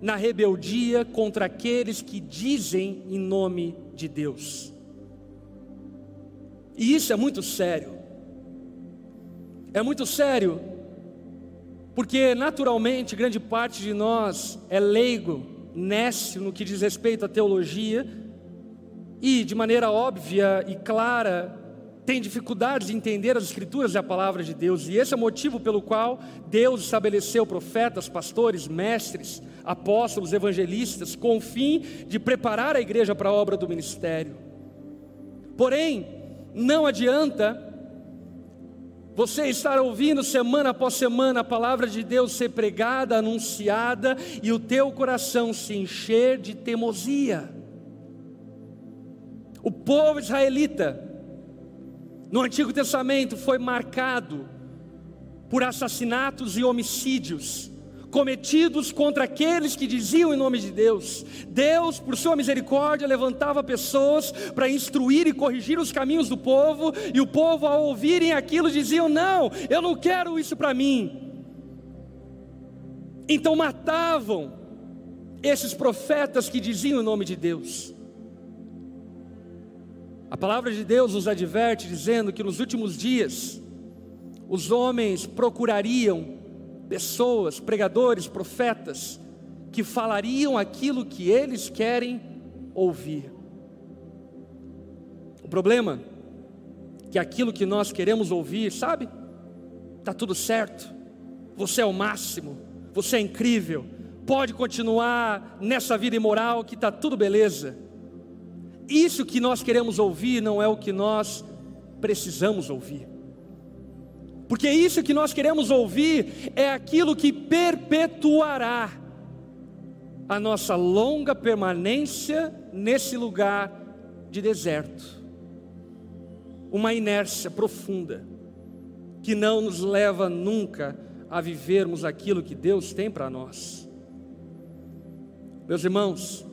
na rebeldia contra aqueles que dizem em nome de Deus. E isso é muito sério. É muito sério, porque naturalmente grande parte de nós é leigo, nécio no que diz respeito à teologia, e de maneira óbvia e clara tem dificuldades de entender as Escrituras e a palavra de Deus, e esse é o motivo pelo qual Deus estabeleceu profetas, pastores, mestres, apóstolos, evangelistas, com o fim de preparar a igreja para a obra do ministério. Porém, não adianta você estar ouvindo semana após semana a palavra de Deus ser pregada, anunciada, e o teu coração se encher de teimosia. O povo israelita, no Antigo Testamento foi marcado por assassinatos e homicídios cometidos contra aqueles que diziam em nome de Deus. Deus, por sua misericórdia, levantava pessoas para instruir e corrigir os caminhos do povo, e o povo, ao ouvirem aquilo, diziam: Não, eu não quero isso para mim. Então matavam esses profetas que diziam em nome de Deus. A palavra de Deus nos adverte dizendo que nos últimos dias os homens procurariam pessoas, pregadores, profetas que falariam aquilo que eles querem ouvir. O problema é que aquilo que nós queremos ouvir, sabe? Tá tudo certo. Você é o máximo. Você é incrível. Pode continuar nessa vida imoral que tá tudo beleza isso que nós queremos ouvir não é o que nós precisamos ouvir. Porque isso que nós queremos ouvir é aquilo que perpetuará a nossa longa permanência nesse lugar de deserto. Uma inércia profunda que não nos leva nunca a vivermos aquilo que Deus tem para nós. Meus irmãos,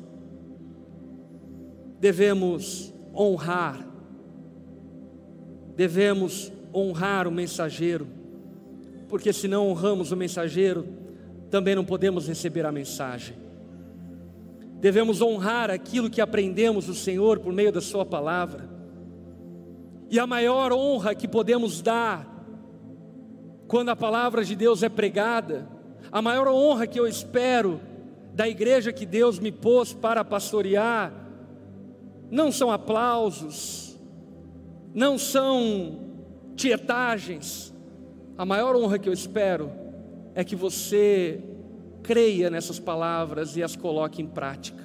devemos honrar, devemos honrar o mensageiro, porque se não honramos o mensageiro, também não podemos receber a mensagem. Devemos honrar aquilo que aprendemos do Senhor por meio da Sua palavra. E a maior honra que podemos dar quando a palavra de Deus é pregada, a maior honra que eu espero da igreja que Deus me pôs para pastorear, não são aplausos, não são tietagens. A maior honra que eu espero é que você creia nessas palavras e as coloque em prática.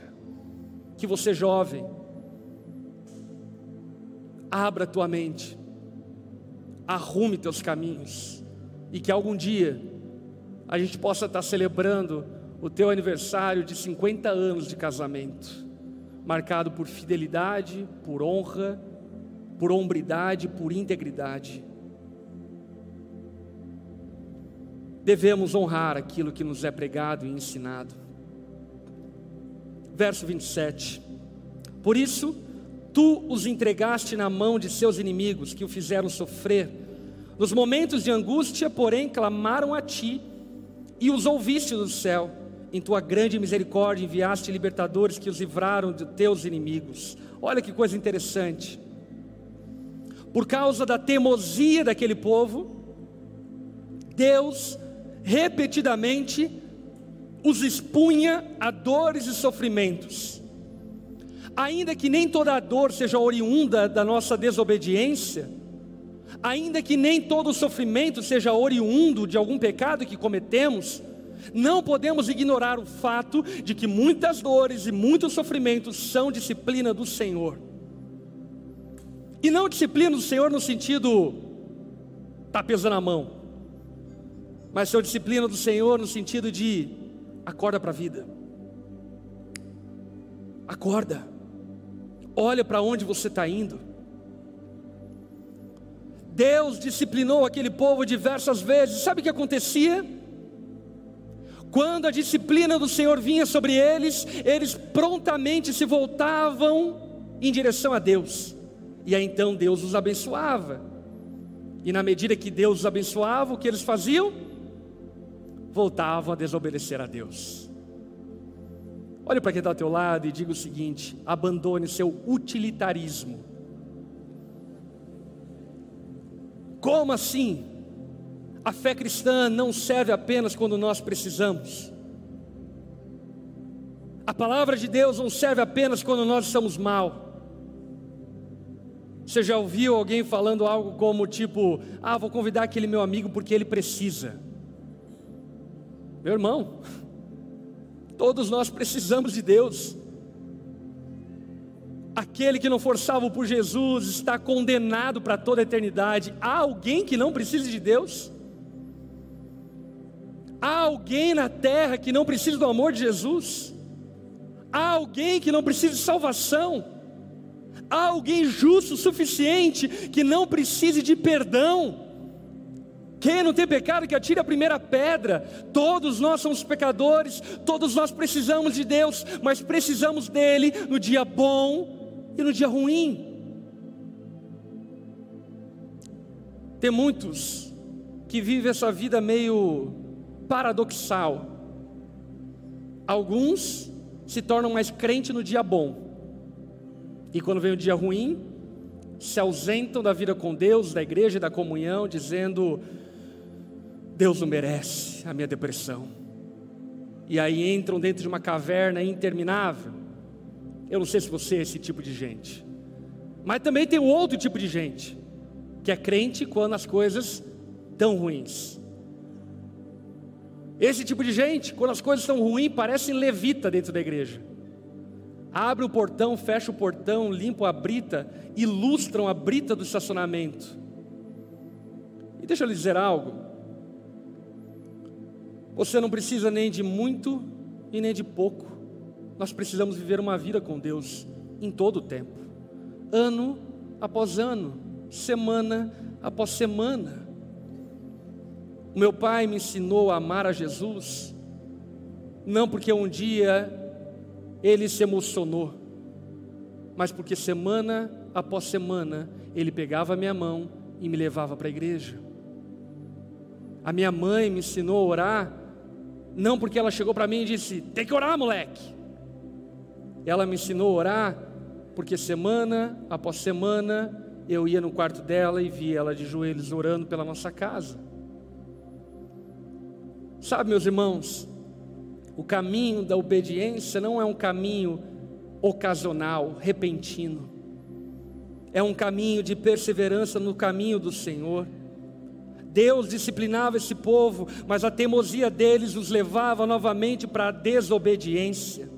Que você, jovem, abra tua mente, arrume teus caminhos e que algum dia a gente possa estar celebrando o teu aniversário de 50 anos de casamento marcado por fidelidade, por honra, por hombridade, por integridade. Devemos honrar aquilo que nos é pregado e ensinado. Verso 27. Por isso, tu os entregaste na mão de seus inimigos, que o fizeram sofrer. Nos momentos de angústia, porém, clamaram a ti, e os ouviste do céu em tua grande misericórdia enviaste libertadores que os livraram de teus inimigos. Olha que coisa interessante. Por causa da teimosia daquele povo, Deus repetidamente os expunha a dores e sofrimentos. Ainda que nem toda a dor seja oriunda da nossa desobediência, ainda que nem todo o sofrimento seja oriundo de algum pecado que cometemos, não podemos ignorar o fato de que muitas dores e muitos sofrimentos são disciplina do Senhor. E não disciplina do Senhor no sentido tá pesando a mão, mas são disciplina do Senhor no sentido de acorda para a vida. Acorda. Olha para onde você está indo. Deus disciplinou aquele povo diversas vezes. Sabe o que acontecia? Quando a disciplina do Senhor vinha sobre eles, eles prontamente se voltavam em direção a Deus, e aí então Deus os abençoava. E na medida que Deus os abençoava, o que eles faziam? Voltavam a desobedecer a Deus. Olhe para quem está ao teu lado e diga o seguinte: abandone seu utilitarismo. Como assim? A fé cristã não serve apenas quando nós precisamos. A palavra de Deus não serve apenas quando nós estamos mal. Você já ouviu alguém falando algo como tipo: "Ah, vou convidar aquele meu amigo porque ele precisa". Meu irmão, todos nós precisamos de Deus. Aquele que não for salvo por Jesus está condenado para toda a eternidade. Há alguém que não precise de Deus? Há alguém na terra que não precisa do amor de Jesus? Há alguém que não precisa de salvação? Há alguém justo o suficiente que não precise de perdão? Quem não tem pecado que atire a primeira pedra. Todos nós somos pecadores, todos nós precisamos de Deus, mas precisamos dele no dia bom e no dia ruim. Tem muitos que vivem essa vida meio paradoxal. Alguns se tornam mais crente no dia bom, e quando vem o dia ruim, se ausentam da vida com Deus, da igreja e da comunhão, dizendo: Deus não merece a minha depressão. E aí entram dentro de uma caverna interminável. Eu não sei se você é esse tipo de gente, mas também tem outro tipo de gente, que é crente quando as coisas estão ruins. Esse tipo de gente, quando as coisas estão ruins, parecem levita dentro da igreja. Abre o portão, fecha o portão, limpa a brita, ilustram a brita do estacionamento. E deixa eu lhe dizer algo. Você não precisa nem de muito e nem de pouco. Nós precisamos viver uma vida com Deus em todo o tempo, ano após ano, semana após semana. O meu pai me ensinou a amar a Jesus, não porque um dia ele se emocionou, mas porque semana após semana ele pegava a minha mão e me levava para a igreja. A minha mãe me ensinou a orar, não porque ela chegou para mim e disse: tem que orar, moleque. Ela me ensinou a orar, porque semana após semana eu ia no quarto dela e via ela de joelhos orando pela nossa casa. Sabe, meus irmãos, o caminho da obediência não é um caminho ocasional, repentino. É um caminho de perseverança no caminho do Senhor. Deus disciplinava esse povo, mas a teimosia deles os levava novamente para a desobediência.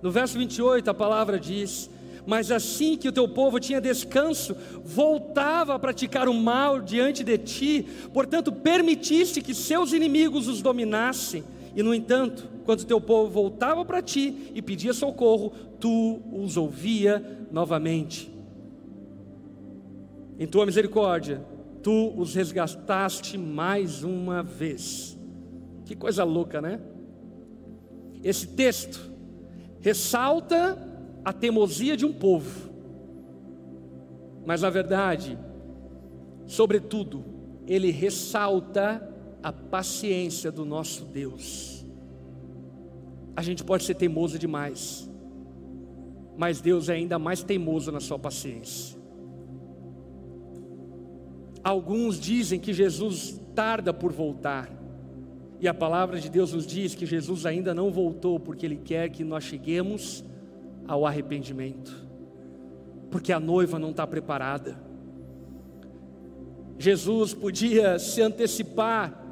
No verso 28 a palavra diz: mas assim que o teu povo tinha descanso, voltava a praticar o mal diante de ti, portanto, permitiste que seus inimigos os dominassem. E no entanto, quando o teu povo voltava para ti e pedia socorro, tu os ouvia novamente. Em tua misericórdia, tu os resgataste mais uma vez. Que coisa louca, né? Esse texto ressalta a teimosia de um povo, mas na verdade, sobretudo, ele ressalta a paciência do nosso Deus. A gente pode ser teimoso demais, mas Deus é ainda mais teimoso na sua paciência. Alguns dizem que Jesus tarda por voltar, e a palavra de Deus nos diz que Jesus ainda não voltou, porque Ele quer que nós cheguemos ao arrependimento, porque a noiva não está preparada. Jesus podia se antecipar,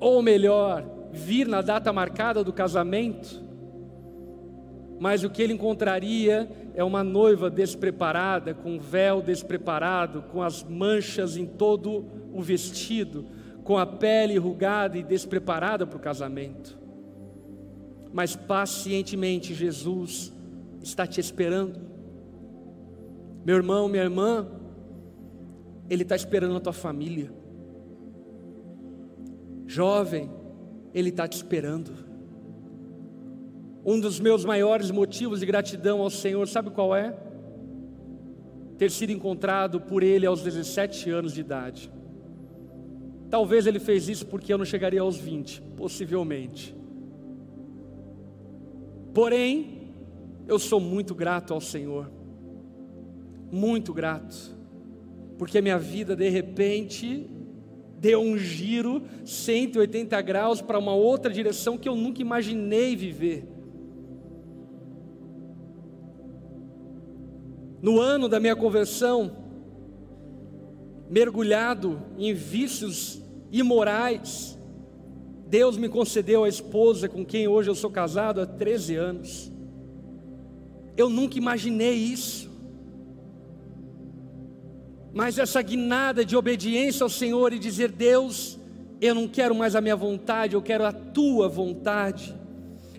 ou melhor, vir na data marcada do casamento, mas o que ele encontraria é uma noiva despreparada, com o véu despreparado, com as manchas em todo o vestido, com a pele enrugada e despreparada para o casamento mas pacientemente Jesus está te esperando. Meu irmão, minha irmã, Ele está esperando a tua família. Jovem, Ele está te esperando. Um dos meus maiores motivos de gratidão ao Senhor, sabe qual é? Ter sido encontrado por Ele aos 17 anos de idade. Talvez Ele fez isso porque eu não chegaria aos 20, possivelmente. Porém, eu sou muito grato ao Senhor, muito grato, porque minha vida de repente deu um giro 180 graus para uma outra direção que eu nunca imaginei viver. No ano da minha conversão, mergulhado em vícios imorais, Deus me concedeu a esposa com quem hoje eu sou casado há 13 anos. Eu nunca imaginei isso. Mas essa guinada de obediência ao Senhor e dizer: Deus, eu não quero mais a minha vontade, eu quero a tua vontade,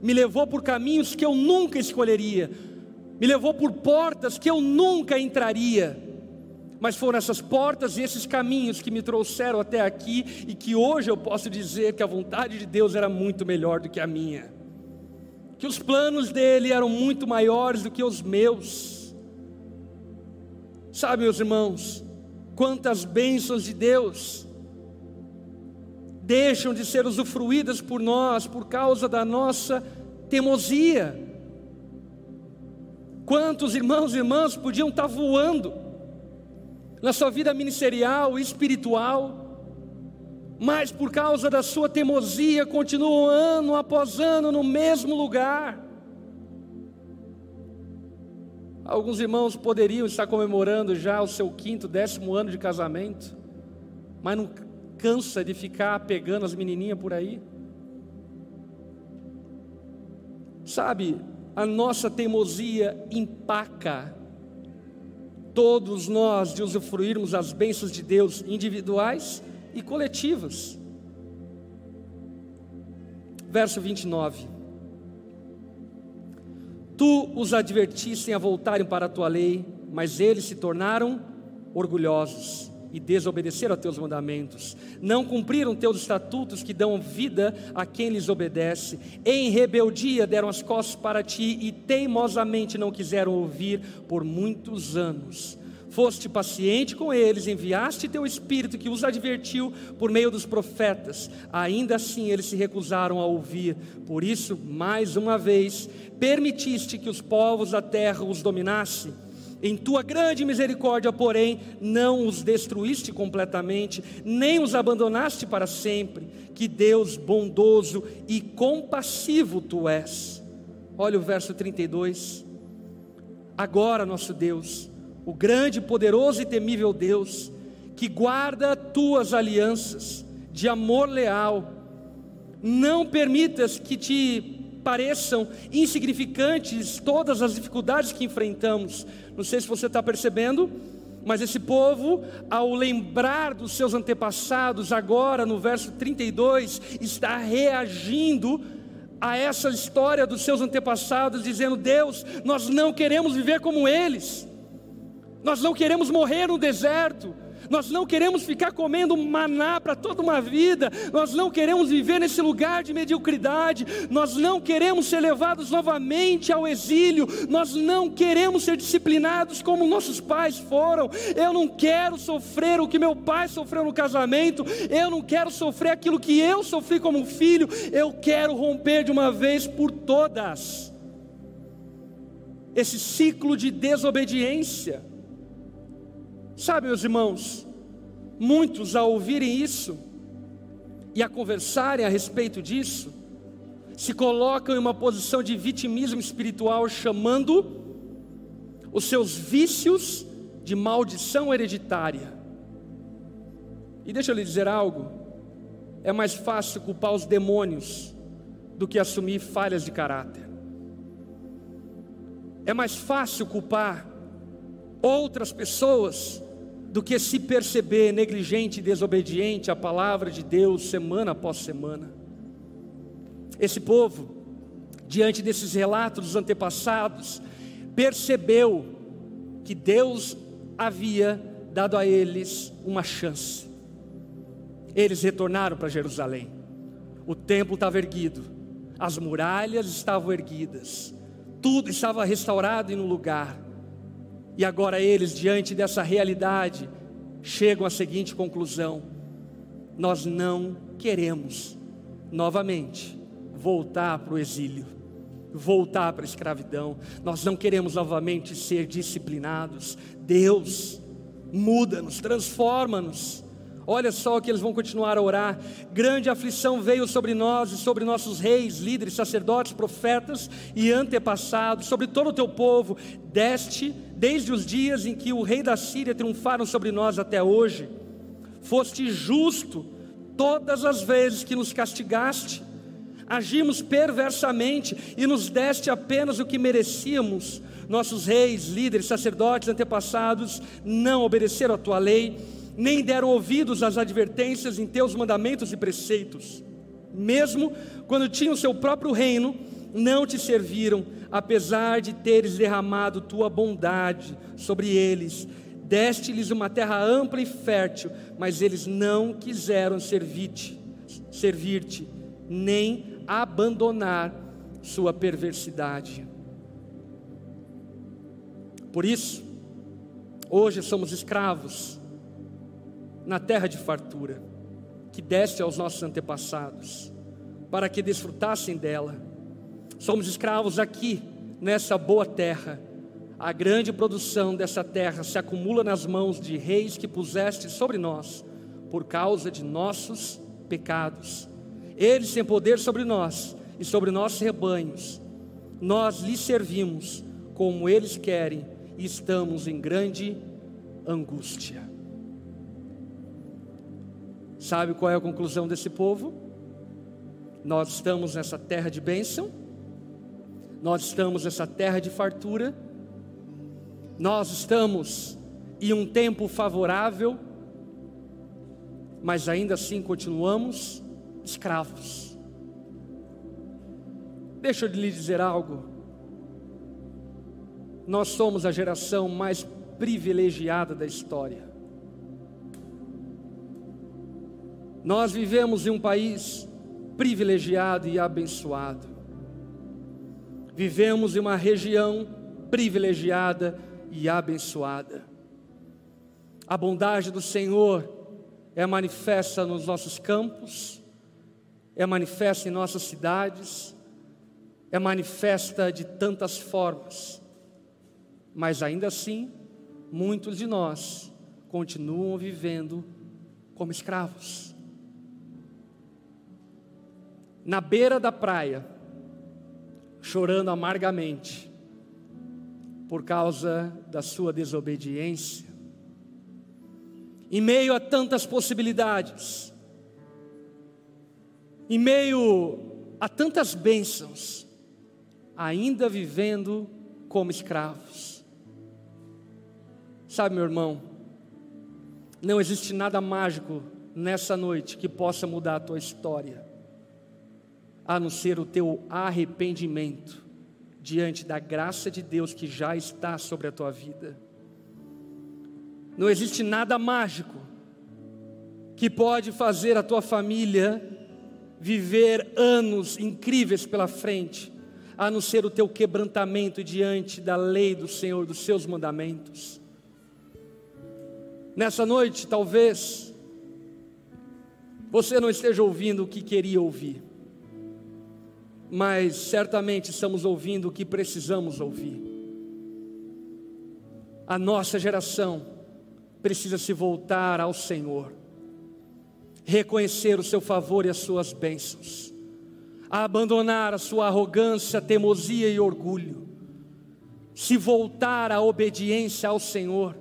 me levou por caminhos que eu nunca escolheria, me levou por portas que eu nunca entraria mas foram essas portas e esses caminhos que me trouxeram até aqui e que hoje eu posso dizer que a vontade de Deus era muito melhor do que a minha, que os planos dele eram muito maiores do que os meus. Sabe, meus irmãos, quantas bênçãos de Deus deixam de ser usufruídas por nós por causa da nossa teimosia. Quantos irmãos e irmãs podiam estar voando, na sua vida ministerial, espiritual, mas por causa da sua teimosia continuam ano após ano no mesmo lugar. Alguns irmãos poderiam estar comemorando já o seu quinto, décimo ano de casamento, mas não cansa de ficar pegando as menininhas por aí. Sabe, a nossa teimosia empaca todos nós de usufruirmos as bênçãos de Deus individuais e coletivas. Verso 29. Tu os advertiste a voltarem para a tua lei, mas eles se tornaram orgulhosos e desobedeceram a teus mandamentos, não cumpriram teus estatutos que dão vida a quem lhes obedece, em rebeldia deram as costas para ti e teimosamente não quiseram ouvir por muitos anos. Foste paciente com eles, enviaste teu espírito que os advertiu por meio dos profetas, ainda assim eles se recusaram a ouvir. Por isso, mais uma vez, permitiste que os povos da terra os dominassem em tua grande misericórdia, porém, não os destruíste completamente, nem os abandonaste para sempre. Que Deus bondoso e compassivo tu és. Olha o verso 32. Agora, nosso Deus, o grande, poderoso e temível Deus, que guarda tuas alianças de amor leal, não permitas que te pareçam insignificantes todas as dificuldades que enfrentamos. Não sei se você está percebendo, mas esse povo, ao lembrar dos seus antepassados, agora no verso 32, está reagindo a essa história dos seus antepassados, dizendo: Deus, nós não queremos viver como eles, nós não queremos morrer no deserto, nós não queremos ficar comendo maná para toda uma vida, nós não queremos viver nesse lugar de mediocridade, nós não queremos ser levados novamente ao exílio, nós não queremos ser disciplinados como nossos pais foram. Eu não quero sofrer o que meu pai sofreu no casamento, eu não quero sofrer aquilo que eu sofri como filho, eu quero romper de uma vez por todas esse ciclo de desobediência. Sabe, meus irmãos, muitos ao ouvirem isso e a conversarem a respeito disso, se colocam em uma posição de vitimismo espiritual, chamando os seus vícios de maldição hereditária. E deixa eu lhe dizer algo: é mais fácil culpar os demônios do que assumir falhas de caráter. É mais fácil culpar outras pessoas do que se perceber negligente e desobediente à palavra de Deus semana após semana. Esse povo, diante desses relatos dos antepassados, percebeu que Deus havia dado a eles uma chance. Eles retornaram para Jerusalém. O templo estava erguido, as muralhas estavam erguidas, tudo estava restaurado e no lugar. E agora eles, diante dessa realidade, chegam à seguinte conclusão: nós não queremos novamente voltar para o exílio, voltar para a escravidão, nós não queremos novamente ser disciplinados. Deus, muda-nos, transforma-nos. Olha só que eles vão continuar a orar. Grande aflição veio sobre nós e sobre nossos reis, líderes, sacerdotes, profetas e antepassados, sobre todo o teu povo, deste desde os dias em que o rei da Síria triunfaram sobre nós até hoje. Foste justo todas as vezes que nos castigaste agimos perversamente e nos deste apenas o que merecíamos. Nossos reis, líderes, sacerdotes, antepassados não obedeceram a tua lei, nem deram ouvidos às advertências em teus mandamentos e preceitos. Mesmo quando tinham seu próprio reino, não te serviram, apesar de teres derramado tua bondade sobre eles. Deste-lhes uma terra ampla e fértil, mas eles não quiseram servir-te, servir-te, nem abandonar sua perversidade. Por isso, hoje somos escravos na terra de fartura, que deste aos nossos antepassados, para que desfrutassem dela. Somos escravos aqui, nessa boa terra. A grande produção dessa terra se acumula nas mãos de reis que puseste sobre nós, por causa de nossos pecados. Eles têm poder sobre nós e sobre nossos rebanhos. Nós lhes servimos como eles querem e estamos em grande angústia. Sabe qual é a conclusão desse povo? Nós estamos nessa terra de bênção, nós estamos nessa terra de fartura, nós estamos em um tempo favorável, mas ainda assim continuamos escravos. Deixa eu lhe dizer algo. Nós somos a geração mais privilegiada da história. Nós vivemos em um país privilegiado e abençoado. Vivemos em uma região privilegiada e abençoada. A bondade do Senhor é manifesta nos nossos campos, é manifesta em nossas cidades, é manifesta de tantas formas, mas ainda assim, muitos de nós continuam vivendo como escravos. Na beira da praia, chorando amargamente, por causa da sua desobediência, em meio a tantas possibilidades, em meio a tantas bênçãos, ainda vivendo como escravos. Sabe, meu irmão, não existe nada mágico nessa noite que possa mudar a tua história, a não ser o teu arrependimento diante da graça de Deus que já está sobre a tua vida. Não existe nada mágico que pode fazer a tua família viver anos incríveis pela frente, a não ser o teu quebrantamento diante da lei do Senhor, dos seus mandamentos. Nessa noite, talvez, você não esteja ouvindo o que queria ouvir, mas certamente estamos ouvindo o que precisamos ouvir. A nossa geração precisa se voltar ao Senhor reconhecer o seu favor e as suas bênçãos, a abandonar a sua arrogância, teimosia e orgulho, se voltar à obediência ao Senhor,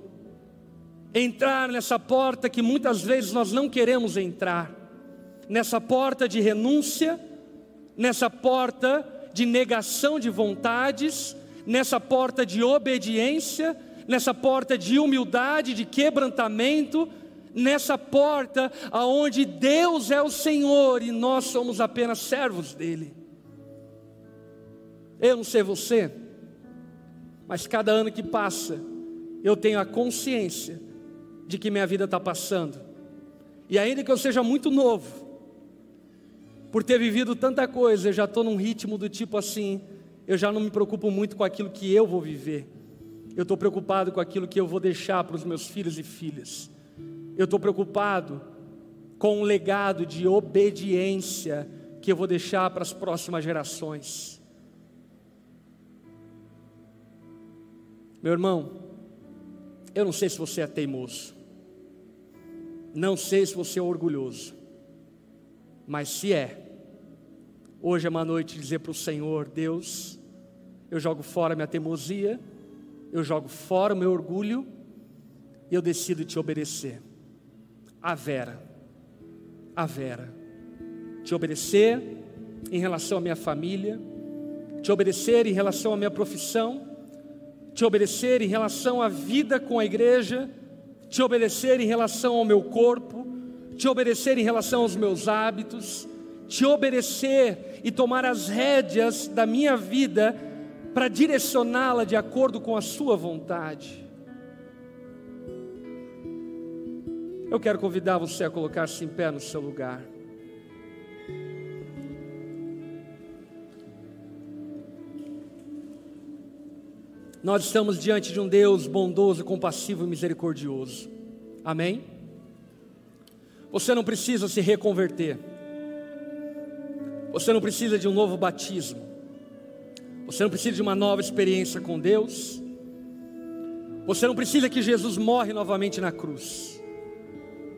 entrar nessa porta que muitas vezes nós não queremos entrar, nessa porta de renúncia, nessa porta de negação de vontades, nessa porta de obediência, nessa porta de humildade, de quebrantamento, nessa porta aonde Deus é o Senhor e nós somos apenas servos dele. Eu não sei você, mas cada ano que passa, eu tenho a consciência de que minha vida está passando. E ainda que eu seja muito novo, por ter vivido tanta coisa, eu já estou num ritmo do tipo assim, eu já não me preocupo muito com aquilo que eu vou viver. Eu estou preocupado com aquilo que eu vou deixar para os meus filhos e filhas. Eu estou preocupado com um legado de obediência que eu vou deixar para as próximas gerações. Meu irmão, eu não sei se você é teimoso, não sei se você é orgulhoso, mas se é, hoje é uma noite dizer para o Senhor: Deus, eu jogo fora minha teimosia, eu jogo fora o meu orgulho e eu decido te obedecer. A Vera, a Vera, te obedecer em relação à minha família, te obedecer em relação à minha profissão, te obedecer em relação à vida com a igreja, te obedecer em relação ao meu corpo, te obedecer em relação aos meus hábitos, te obedecer e tomar as rédeas da minha vida para direcioná-la de acordo com a Sua vontade. Eu quero convidar você a colocar-se em pé no seu lugar. Nós estamos diante de um Deus bondoso, compassivo e misericordioso. Amém? Você não precisa se reconverter. Você não precisa de um novo batismo. Você não precisa de uma nova experiência com Deus. Você não precisa que Jesus morre novamente na cruz.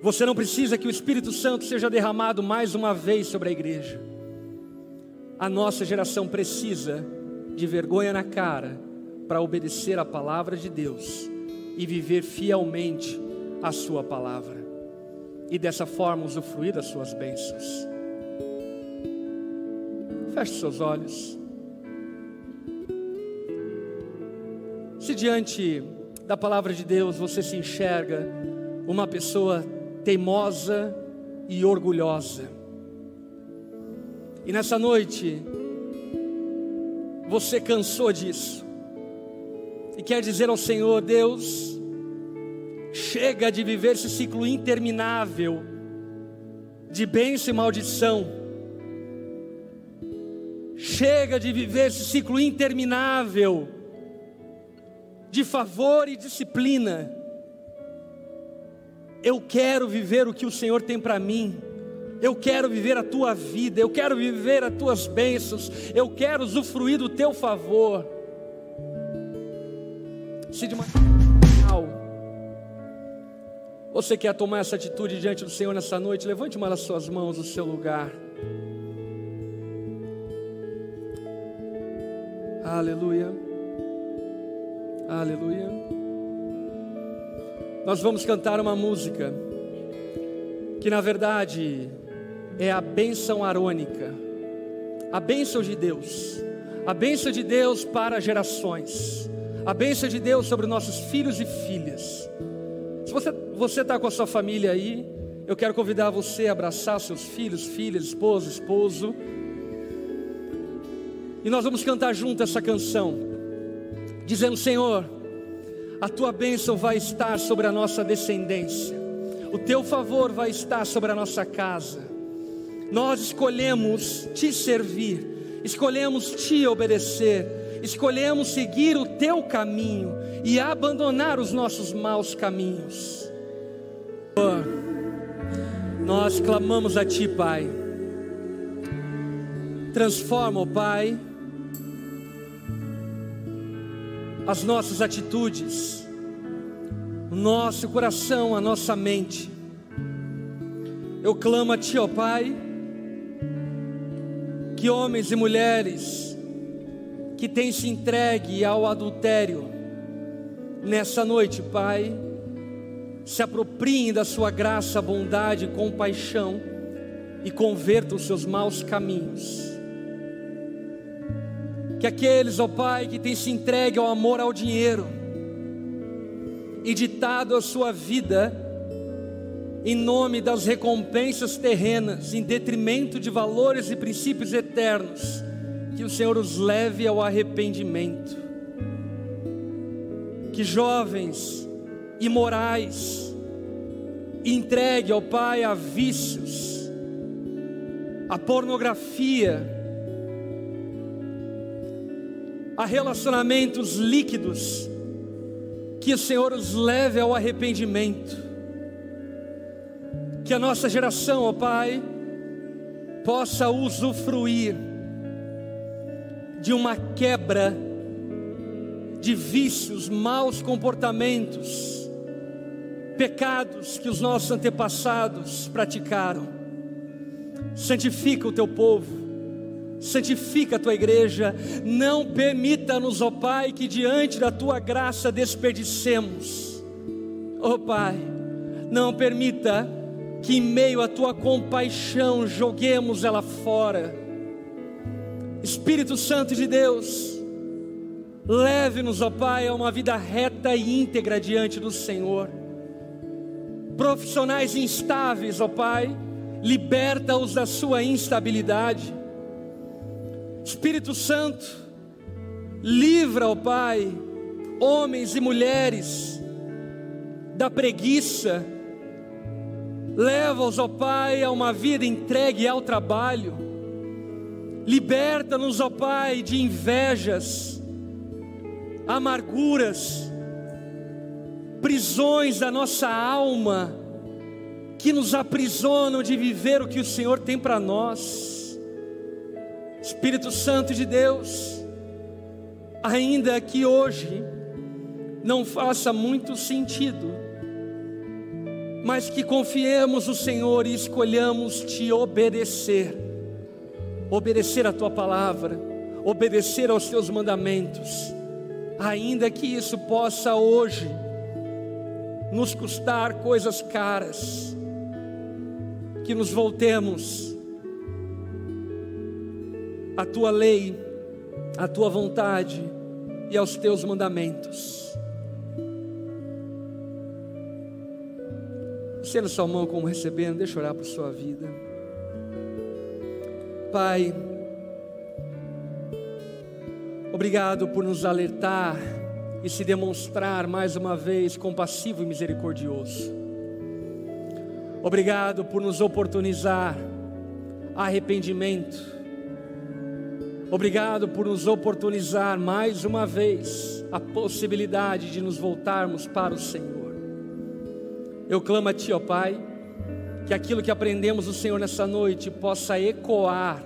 Você não precisa que o Espírito Santo seja derramado mais uma vez sobre a igreja. A nossa geração precisa de vergonha na cara para obedecer a palavra de Deus e viver fielmente a Sua palavra, e dessa forma usufruir das Suas bênçãos. Feche seus olhos. Se diante da palavra de Deus você se enxerga uma pessoa teimosa e orgulhosa, e nessa noite você cansou disso, e quer dizer ao Senhor: Deus, chega de viver esse ciclo interminável de bênção e maldição. Chega de viver esse ciclo interminável de favor e disciplina. Eu quero viver o que o Senhor tem para mim. Eu quero viver a tua vida, eu quero viver as tuas bênçãos, eu quero usufruir do teu favor se de uma você quer tomar essa atitude diante do Senhor nessa noite, levante uma das suas mãos no seu lugar. Aleluia. Aleluia. Nós vamos cantar uma música que na verdade é a bênção arônica, a bênção de Deus, a bênção de Deus para gerações a bênção de Deus sobre nossos filhos e filhas. Se você está com a sua família aí, eu quero convidar você a abraçar seus filhos, filhas, esposa, esposo. E nós vamos cantar junto essa canção, dizendo: Senhor, a tua bênção vai estar sobre a nossa descendência, o teu favor vai estar sobre a nossa casa. Nós escolhemos te servir, escolhemos te obedecer escolhemos seguir o teu caminho e abandonar os nossos maus caminhos. Senhor, nós clamamos a Ti, Pai. Transforma, Pai, as nossas atitudes, o nosso coração, a nossa mente. Eu clamo a Ti, ó Pai, que homens e mulheres que tem se entregue ao adultério, nessa noite, Pai, se apropriem da Sua graça, bondade compaixão e convertam os seus maus caminhos. Que aqueles, ó Pai, que têm se entregue ao amor ao dinheiro e ditado a sua vida em nome das recompensas terrenas, em detrimento de valores e princípios eternos, que o Senhor os leve ao arrependimento. Que jovens imorais entregue ao Pai a vícios, a pornografia, a relacionamentos líquidos, que o Senhor os leve ao arrependimento. Que a nossa geração, ó Pai, possa usufruir de uma quebra de vícios, maus comportamentos, pecados que os nossos antepassados praticaram. Santifica o teu povo, santifica a tua igreja, não permita-nos, ó Pai, que diante da tua graça desperdicemos. Ó Pai, não permita que em meio à tua compaixão joguemos ela fora. Espírito Santo de Deus, leve-nos, ó Pai, a uma vida reta e íntegra diante do Senhor. Profissionais instáveis, ó Pai, liberta-os da sua instabilidade Espírito Santo, livra, ó Pai, homens e mulheres da preguiça, leva-os, ó Pai, a uma vida entregue ao trabalho, liberta-nos, ó Pai, de invejas, amarguras, prisões da nossa alma, que nos aprisionam de viver o que o Senhor tem para nós. Espírito Santo de Deus, ainda que hoje não faça muito sentido, mas que confiemos no Senhor e escolhamos te obedecer, obedecer a tua palavra, obedecer aos teus mandamentos, ainda que isso possa hoje nos custar coisas caras, que nos voltemos a tua lei, a tua vontade e aos teus mandamentos. Sendo sua mão como recebendo, deixa eu orar por sua vida. Pai, obrigado por nos alertar e se demonstrar mais uma vez compassivo e misericordioso. Obrigado por nos oportunizar arrependimento Obrigado por nos oportunizar mais uma vez a possibilidade de nos voltarmos para o Senhor. Eu clamo a Ti, ó Pai, que aquilo que aprendemos do Senhor nessa noite possa ecoar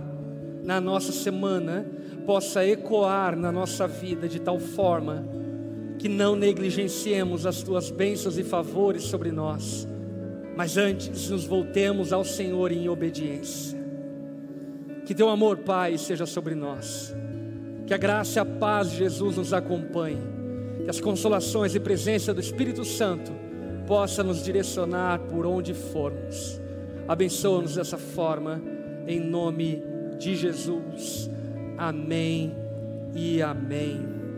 na nossa semana, possa ecoar na nossa vida de tal forma que não negligenciemos as Tuas bênçãos e favores sobre nós, mas antes nos voltemos ao Senhor em obediência. Que teu amor, Pai, seja sobre nós. Que a graça e a paz de Jesus nos acompanhe. Que as consolações e presença do Espírito Santo possa nos direcionar por onde formos. Abençoa-nos dessa forma, em nome de Jesus. Amém e amém.